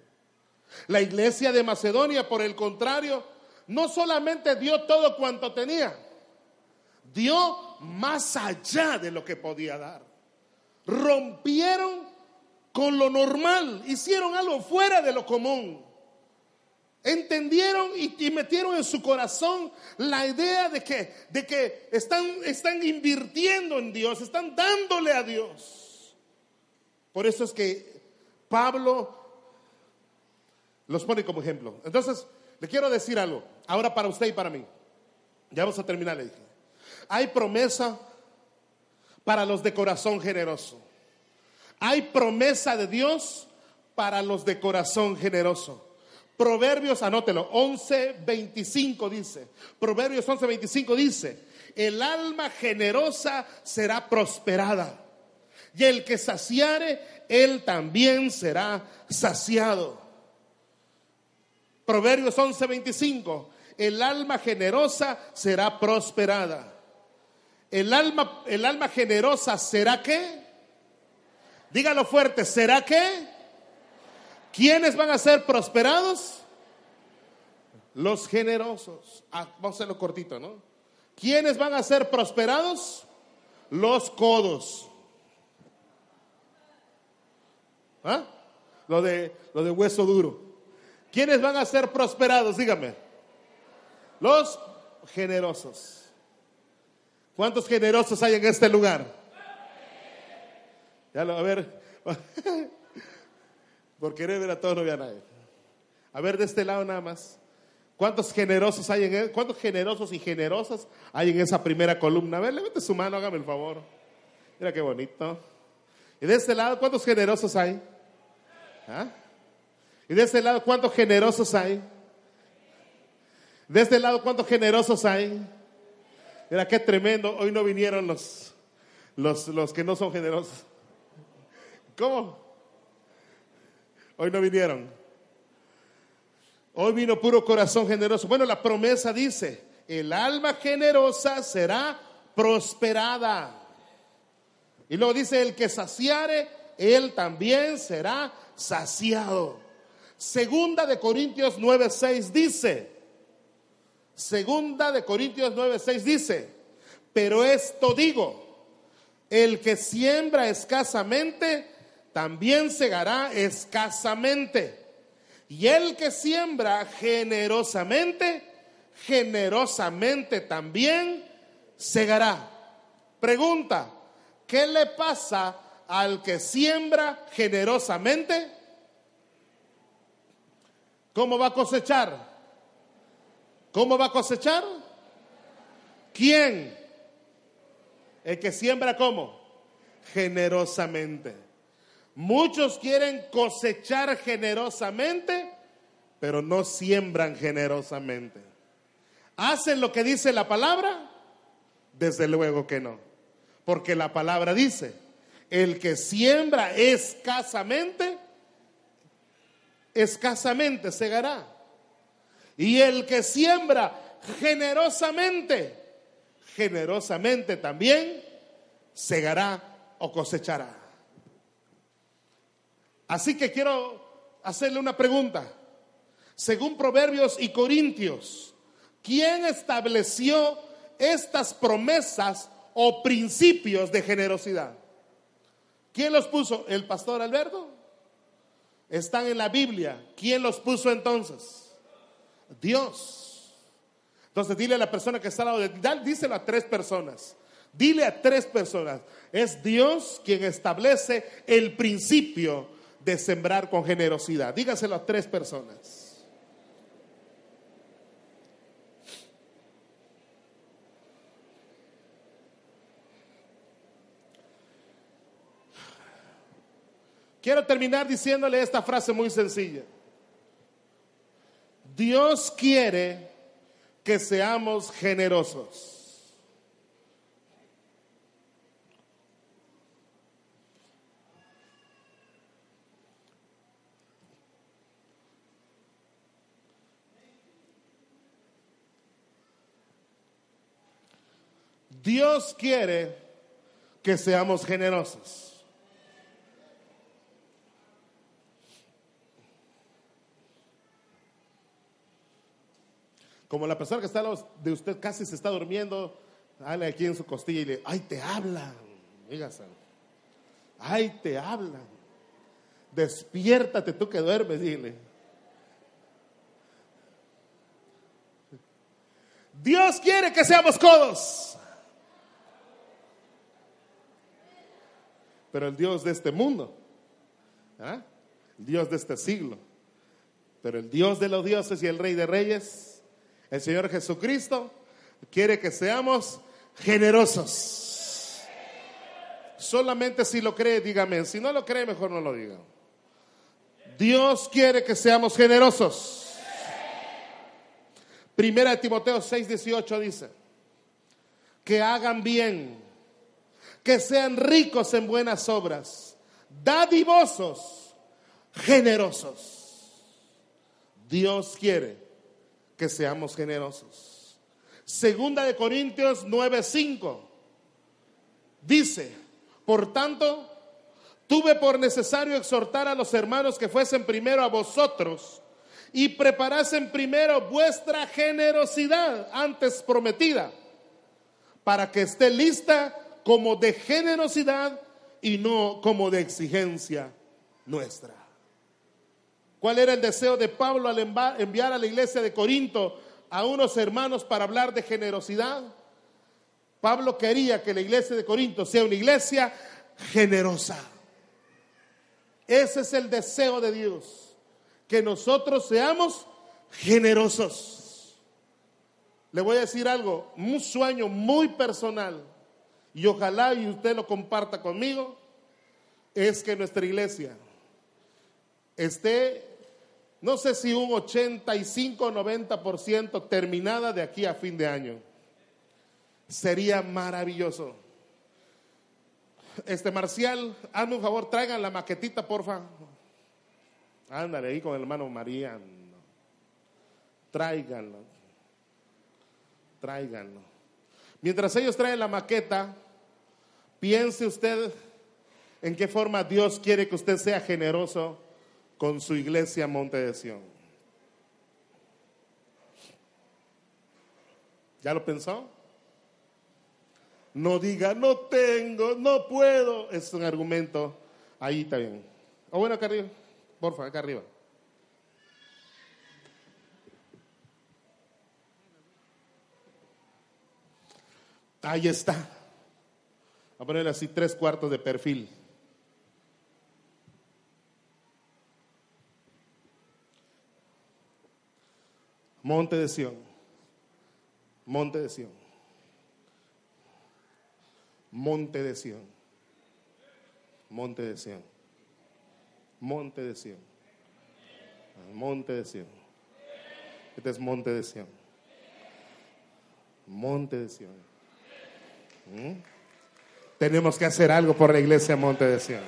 La iglesia de Macedonia, por el contrario, no solamente dio todo cuanto tenía, dio más allá de lo que podía dar. Rompieron con lo normal, hicieron algo fuera de lo común. Entendieron y, metieron en su corazón la idea de que, de que están, están invirtiendo en Dios, están dándole a Dios. Por eso es que Pablo los pone como ejemplo. Entonces, le quiero decir algo, ahora para usted y para mí. Ya vamos a terminar, le dije. Hay promesa para los de corazón generoso. Hay promesa de Dios para los de corazón generoso. Proverbios, anótelo, 11:25 dice. Proverbios 11:25 dice, el alma generosa será prosperada. Y el que saciare, él también será saciado. Proverbios 11:25, el alma generosa será prosperada. El alma, el alma generosa será qué? Dígalo fuerte, ¿será que? ¿Quiénes van a ser prosperados? Los generosos. Ah, vamos a hacerlo cortito, ¿no? ¿Quiénes van a ser prosperados? Los codos. ¿Ah? Lo de, lo de hueso duro. ¿Quiénes van a ser prosperados? Dígame. Los generosos. ¿Cuántos generosos hay en este lugar? Ya a ver, por querer ver a todos no vea a nadie. A ver, de este lado nada más. ¿Cuántos generosos hay en él? ¿Cuántos generosos y generosas hay en esa primera columna? A ver, levante su mano, hágame el favor. Mira qué bonito. Y de este lado, ¿cuántos generosos hay? ¿Ah? Y de este lado, ¿cuántos generosos hay? De este lado, ¿cuántos generosos hay? Mira, qué tremendo. Hoy no vinieron los, los, los que no son generosos. ¿Cómo? Hoy no vinieron. Hoy vino puro corazón generoso. Bueno, la promesa dice, el alma generosa será prosperada. Y luego dice, el que saciare, él también será saciado. Segunda de Corintios 9:6 dice, Segunda de Corintios 9:6 dice, pero esto digo, el que siembra escasamente, también segará escasamente. Y el que siembra generosamente, generosamente también segará. Pregunta, ¿qué le pasa al que siembra generosamente? ¿Cómo va a cosechar? ¿Cómo va a cosechar? ¿Quién? El que siembra cómo? Generosamente. Muchos quieren cosechar generosamente, pero no siembran generosamente. ¿Hacen lo que dice la palabra? Desde luego que no. Porque la palabra dice, el que siembra escasamente, escasamente segará. Y el que siembra generosamente, generosamente también segará o cosechará. Así que quiero hacerle una pregunta. Según Proverbios y Corintios, ¿quién estableció estas promesas o principios de generosidad? ¿Quién los puso? ¿El pastor Alberto? Están en la Biblia. ¿Quién los puso entonces? Dios. Entonces dile a la persona que está al lado de ti, díselo a tres personas. Dile a tres personas. Es Dios quien establece el principio de sembrar con generosidad. Dígaselo a tres personas. Quiero terminar diciéndole esta frase muy sencilla. Dios quiere que seamos generosos. Dios quiere que seamos generosos. Como la persona que está de usted casi se está durmiendo, dale aquí en su costilla y le, ay, te hablan, dígase, ay, te hablan, despiértate tú que duermes, dile. Dios quiere que seamos codos. Pero el Dios de este mundo, ¿ah? el Dios de este siglo, pero el Dios de los dioses y el Rey de Reyes, el Señor Jesucristo, quiere que seamos generosos. Solamente si lo cree, dígame. Si no lo cree, mejor no lo diga. Dios quiere que seamos generosos. Primera de Timoteo 6, 18 dice, que hagan bien que sean ricos en buenas obras, dadivosos, generosos. Dios quiere que seamos generosos. Segunda de Corintios 9:5 dice, por tanto, tuve por necesario exhortar a los hermanos que fuesen primero a vosotros y preparasen primero vuestra generosidad antes prometida, para que esté lista como de generosidad y no como de exigencia nuestra. ¿Cuál era el deseo de Pablo al enviar a la iglesia de Corinto a unos hermanos para hablar de generosidad? Pablo quería que la iglesia de Corinto sea una iglesia generosa. Ese es el deseo de Dios, que nosotros seamos generosos. Le voy a decir algo, un sueño muy personal y ojalá y usted lo comparta conmigo, es que nuestra iglesia esté no sé si un 85 o 90% terminada de aquí a fin de año. Sería maravilloso. Este Marcial, hazme un favor, traigan la maquetita, porfa. Ándale ahí con el hermano María. Tráiganlo. Tráiganlo. Mientras ellos traen la maqueta, piense usted en qué forma Dios quiere que usted sea generoso con su iglesia Monte de Sion. ¿Ya lo pensó? No diga, no tengo, no puedo. Es un argumento. Ahí está bien. O bueno, acá arriba. Porfa, acá arriba. Ahí está. A poner así tres cuartos de perfil. Monte de Sión. Monte de Sión. Monte de Sión. Monte de Sión. Monte de Sión. Monte de Sión. Este es Monte de Sión. Monte de Sión. ¿Mm? Tenemos que hacer algo por la iglesia Monte de Sión.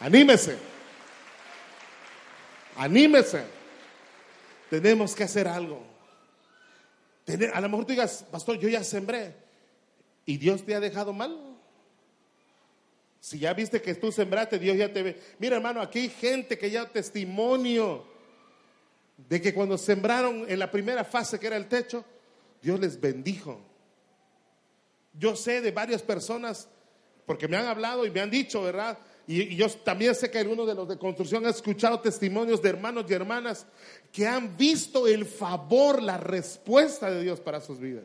Anímese. Anímese. Tenemos que hacer algo. a lo mejor tú digas, pastor, yo ya sembré. ¿Y Dios te ha dejado mal? Si ya viste que tú sembraste, Dios ya te ve. Mira, hermano, aquí hay gente que ya testimonio de que cuando sembraron en la primera fase, que era el techo, Dios les bendijo. Yo sé de varias personas, porque me han hablado y me han dicho, ¿verdad? Y, yo también sé que algunos de los de construcción han escuchado testimonios de hermanos y hermanas que han visto el favor, la respuesta de Dios para sus vidas.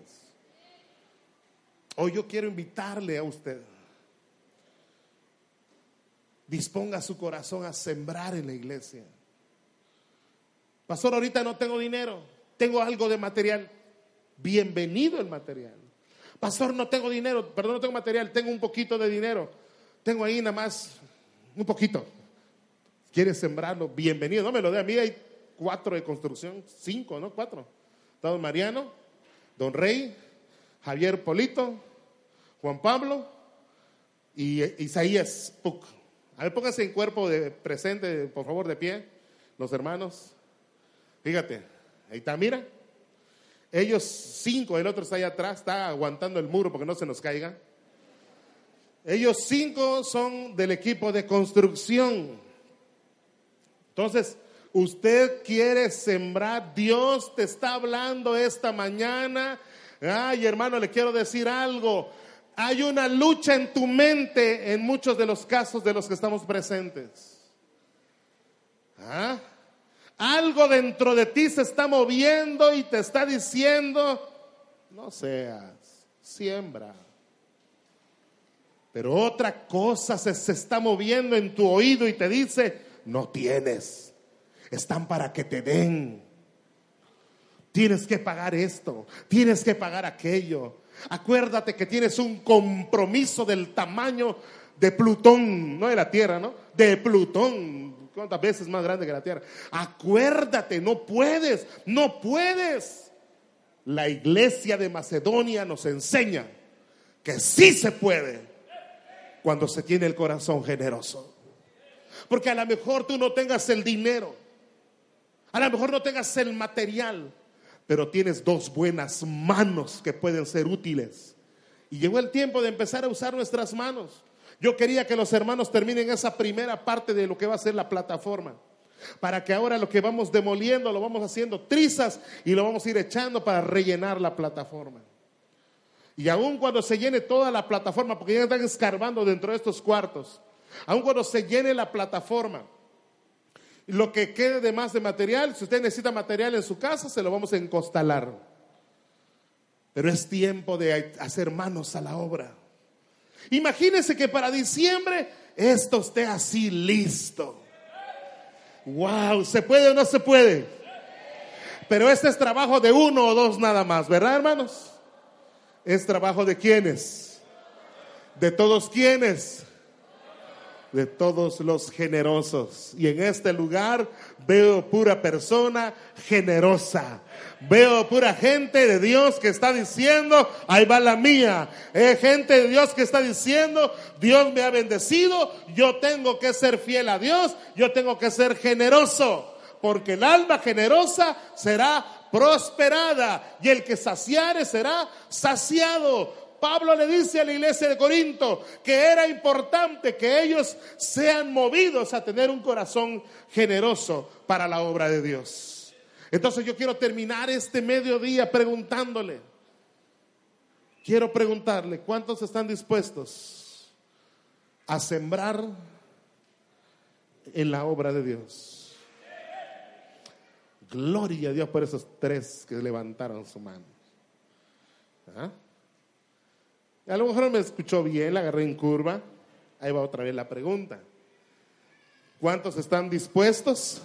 Hoy yo quiero invitarle a usted. Disponga su corazón a sembrar en la iglesia. Pastor, ahorita no tengo dinero, tengo algo de material. Bienvenido el material. Pastor, no tengo dinero, perdón, no tengo material, tengo un poquito de dinero. Tengo ahí nada más un poquito. ¿Quieres sembrarlo? Bienvenido. No me lo dé a mí, hay cuatro de construcción, cinco, ¿no? Cuatro. Don Mariano, Don Rey, Javier Polito, Juan Pablo y Isaías Puc. A ver, pónganse en cuerpo de presente, por favor, de pie, los hermanos. Fíjate, ahí está, mira. Ellos cinco, el otro está allá atrás, está aguantando el muro porque no se nos caiga. Ellos cinco son del equipo de construcción. Entonces, usted quiere sembrar, Dios te está hablando esta mañana. Ay, hermano, le quiero decir algo. Hay una lucha en tu mente en muchos de los casos de los que estamos presentes. ¿Ah? Algo dentro de ti se está moviendo y te está diciendo, no seas, siembra. Pero otra cosa se, se, está moviendo en tu oído y te dice, no tienes, están para que te den. Tienes que pagar esto, tienes que pagar aquello. Acuérdate que tienes un compromiso del tamaño de Plutón, no de la Tierra, ¿no? De Plutón, ¿Cuántas veces más grande que la tierra? Acuérdate, no puedes, no puedes. La iglesia de Macedonia nos enseña que sí se puede cuando se tiene el corazón generoso. Porque a lo mejor tú no tengas el dinero, a lo mejor no tengas el material, pero tienes dos buenas manos que pueden ser útiles. Y llegó el tiempo de empezar a usar nuestras manos. Yo quería que los hermanos terminen esa primera parte de lo que va a ser la plataforma. Para que ahora lo que vamos demoliendo lo vamos haciendo trizas y lo vamos a ir echando para rellenar la plataforma. Y aun cuando se llene toda la plataforma, porque ya están escarbando dentro de estos cuartos, aun cuando se llene la plataforma, lo que quede de más de material, si usted necesita material en su casa, se lo vamos a encostalar. Pero es tiempo de hacer manos a la obra. Imagínense que para diciembre esto esté así listo. Wow, ¿se puede o no se puede? Pero este es trabajo de uno o dos nada más, ¿verdad, hermanos? Es trabajo de quienes, de todos quienes. De todos los generosos. Y en este lugar veo pura persona generosa. Veo pura gente de Dios que está diciendo, ahí va la mía. Eh, gente de Dios que está diciendo, Dios me ha bendecido, yo tengo que ser fiel a Dios, yo tengo que ser generoso. Porque el alma generosa será prosperada y el que saciare será saciado. Pablo le dice a la iglesia de Corinto que era importante que ellos sean movidos a tener un corazón generoso para la obra de Dios. Entonces yo quiero terminar este mediodía preguntándole, quiero preguntarle, ¿cuántos están dispuestos a sembrar en la obra de Dios? Gloria a Dios por esos tres que levantaron su mano. ¿Ah? A lo mejor me escuchó bien, la agarré en curva. Ahí va otra vez la pregunta. ¿Cuántos están dispuestos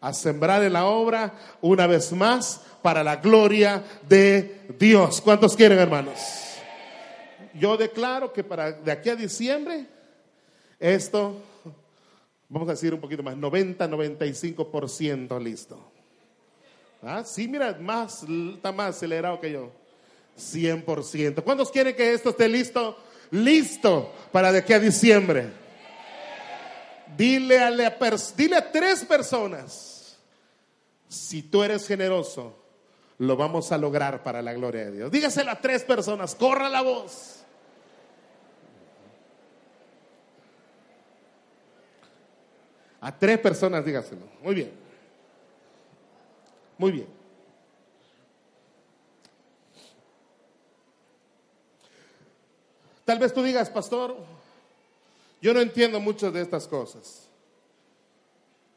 a sembrar en la obra una vez más para la gloria de Dios? ¿Cuántos quieren, hermanos? Yo declaro que para de aquí a diciembre, esto, vamos a decir un poquito más, 90-95% listo. ¿Ah? Sí, mira, más, está más acelerado que yo. 100%. ¿Cuántos quieren que esto esté listo? Listo para de aquí a diciembre. Dile a, dile a tres personas, si tú eres generoso, lo vamos a lograr para la gloria de Dios. Dígaselo a tres personas, corra la voz. A tres personas dígaselo. Muy bien. Muy bien. Tal vez tú digas, pastor, yo no entiendo muchas de estas cosas.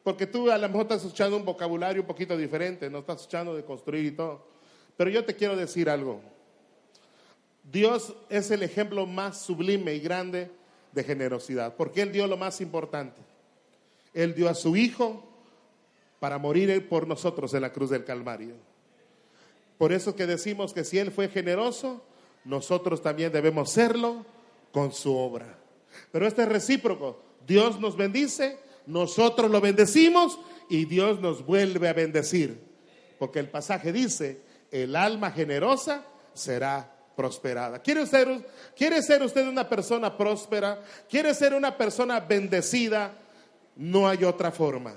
Porque tú a lo mejor estás escuchando un vocabulario un poquito diferente, no estás escuchando de construir y todo. Pero yo te quiero decir algo. Dios es el ejemplo más sublime y grande de generosidad, porque Él dio lo más importante. Él dio a su Hijo para morir por nosotros en la cruz del Calvario. Por eso que decimos que si Él fue generoso, nosotros también debemos serlo con su obra. Pero este es recíproco. Dios nos bendice, nosotros lo bendecimos y Dios nos vuelve a bendecir. Porque el pasaje dice, el alma generosa será prosperada. ¿Quiere ser, ¿Quiere ser usted una persona próspera? ¿Quiere ser una persona bendecida? No hay otra forma.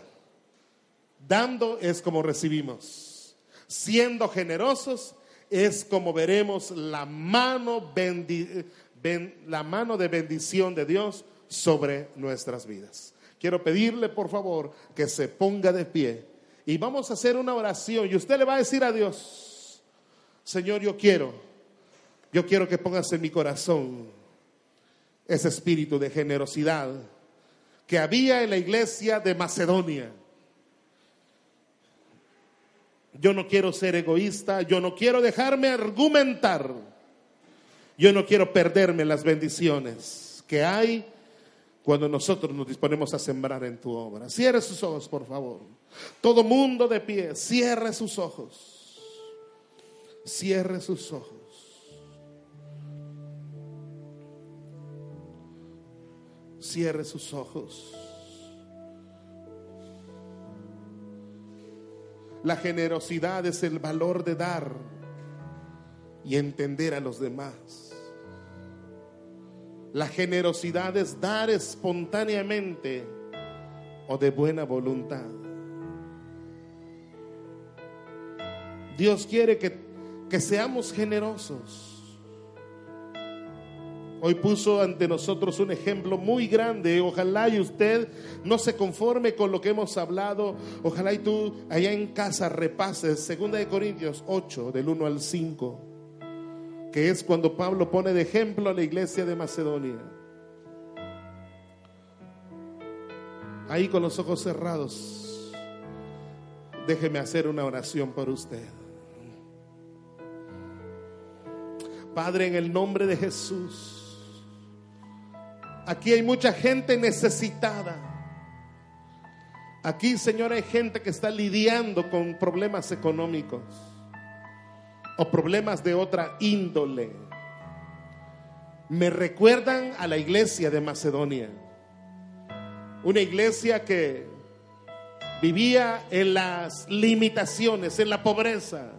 Dando es como recibimos. Siendo generosos es como veremos la mano, la mano de bendición de Dios sobre nuestras vidas. Quiero pedirle, por favor, que se ponga de pie y vamos a hacer una oración y usted le va a decir a Dios, Señor, yo quiero, yo quiero que pongas en mi corazón ese espíritu de generosidad que había en la iglesia de Macedonia yo no quiero ser egoísta, yo no quiero dejarme argumentar, yo no quiero perderme las bendiciones que hay cuando nosotros nos disponemos a sembrar en tu obra. Cierre sus ojos, por favor. Todo mundo de pie, cierre sus ojos. Cierre sus ojos. Cierre sus ojos. La generosidad es el valor de dar y entender a los demás. La generosidad es dar espontáneamente o de buena voluntad. Dios quiere que, que seamos generosos. Hoy puso ante nosotros un ejemplo muy grande. Ojalá y usted no se conforme con lo que hemos hablado. Ojalá y tú allá en casa repases 2 de Corintios 8 del 1 al 5, que es cuando Pablo pone de ejemplo a la iglesia de Macedonia. Ahí con los ojos cerrados, déjeme hacer una oración por usted. Padre, en el nombre de Jesús. Aquí hay mucha gente necesitada. Aquí, Señor, hay gente que está lidiando con problemas económicos o problemas de otra índole. Me recuerdan a la iglesia de Macedonia. Una iglesia que vivía en las limitaciones, en la pobreza.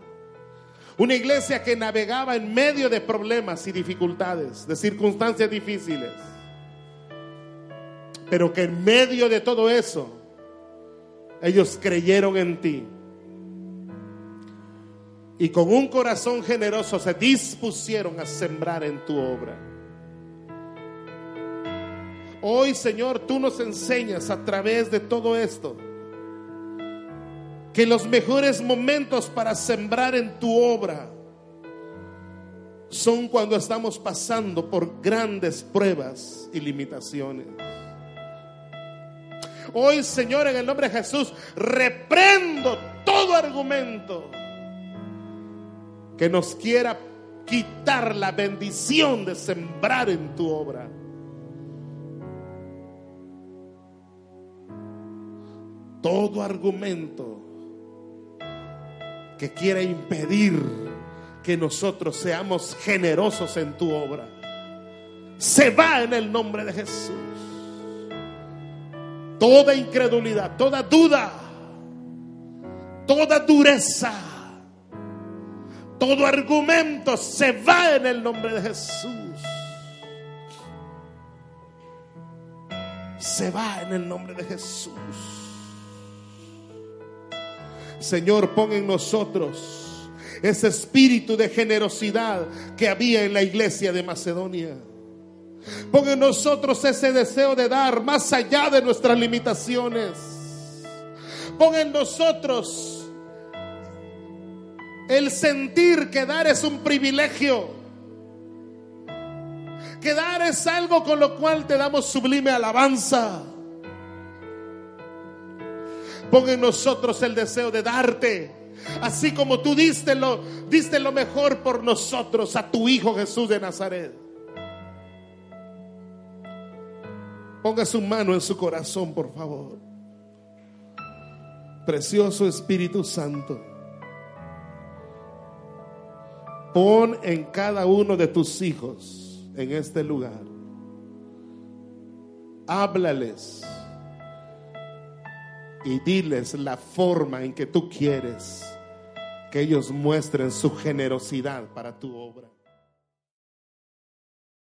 Una iglesia que navegaba en medio de problemas y dificultades, de circunstancias difíciles. Pero que en medio de todo eso, ellos creyeron en ti. Y con un corazón generoso se dispusieron a sembrar en tu obra. Hoy, Señor, tú nos enseñas a través de todo esto que los mejores momentos para sembrar en tu obra son cuando estamos pasando por grandes pruebas y limitaciones. Hoy, Señor, en el nombre de Jesús, reprendo todo argumento que nos quiera quitar la bendición de sembrar en tu obra. todo argumento que quiera impedir que nosotros seamos generosos en tu obra, se va en el nombre de Jesús. Toda incredulidad, toda duda, toda dureza, todo argumento se va en el nombre de Jesús. Se va en el nombre de Jesús. Señor, pon en nosotros ese espíritu de generosidad que había en la iglesia de Macedonia. Pon en nosotros ese deseo de dar más allá de nuestras limitaciones. Pon en nosotros el sentir que dar es un privilegio. Que dar es algo con lo cual te damos sublime alabanza. Pon en nosotros el deseo de darte. Así como tú diste lo, diste lo mejor por nosotros a tu Hijo Jesús de Nazaret. Ponga su mano en su corazón, por favor. Precioso Espíritu Santo. Pon en cada uno de tus hijos en este lugar. Háblales y diles la forma en que tú quieres que ellos muestren su generosidad para tu obra.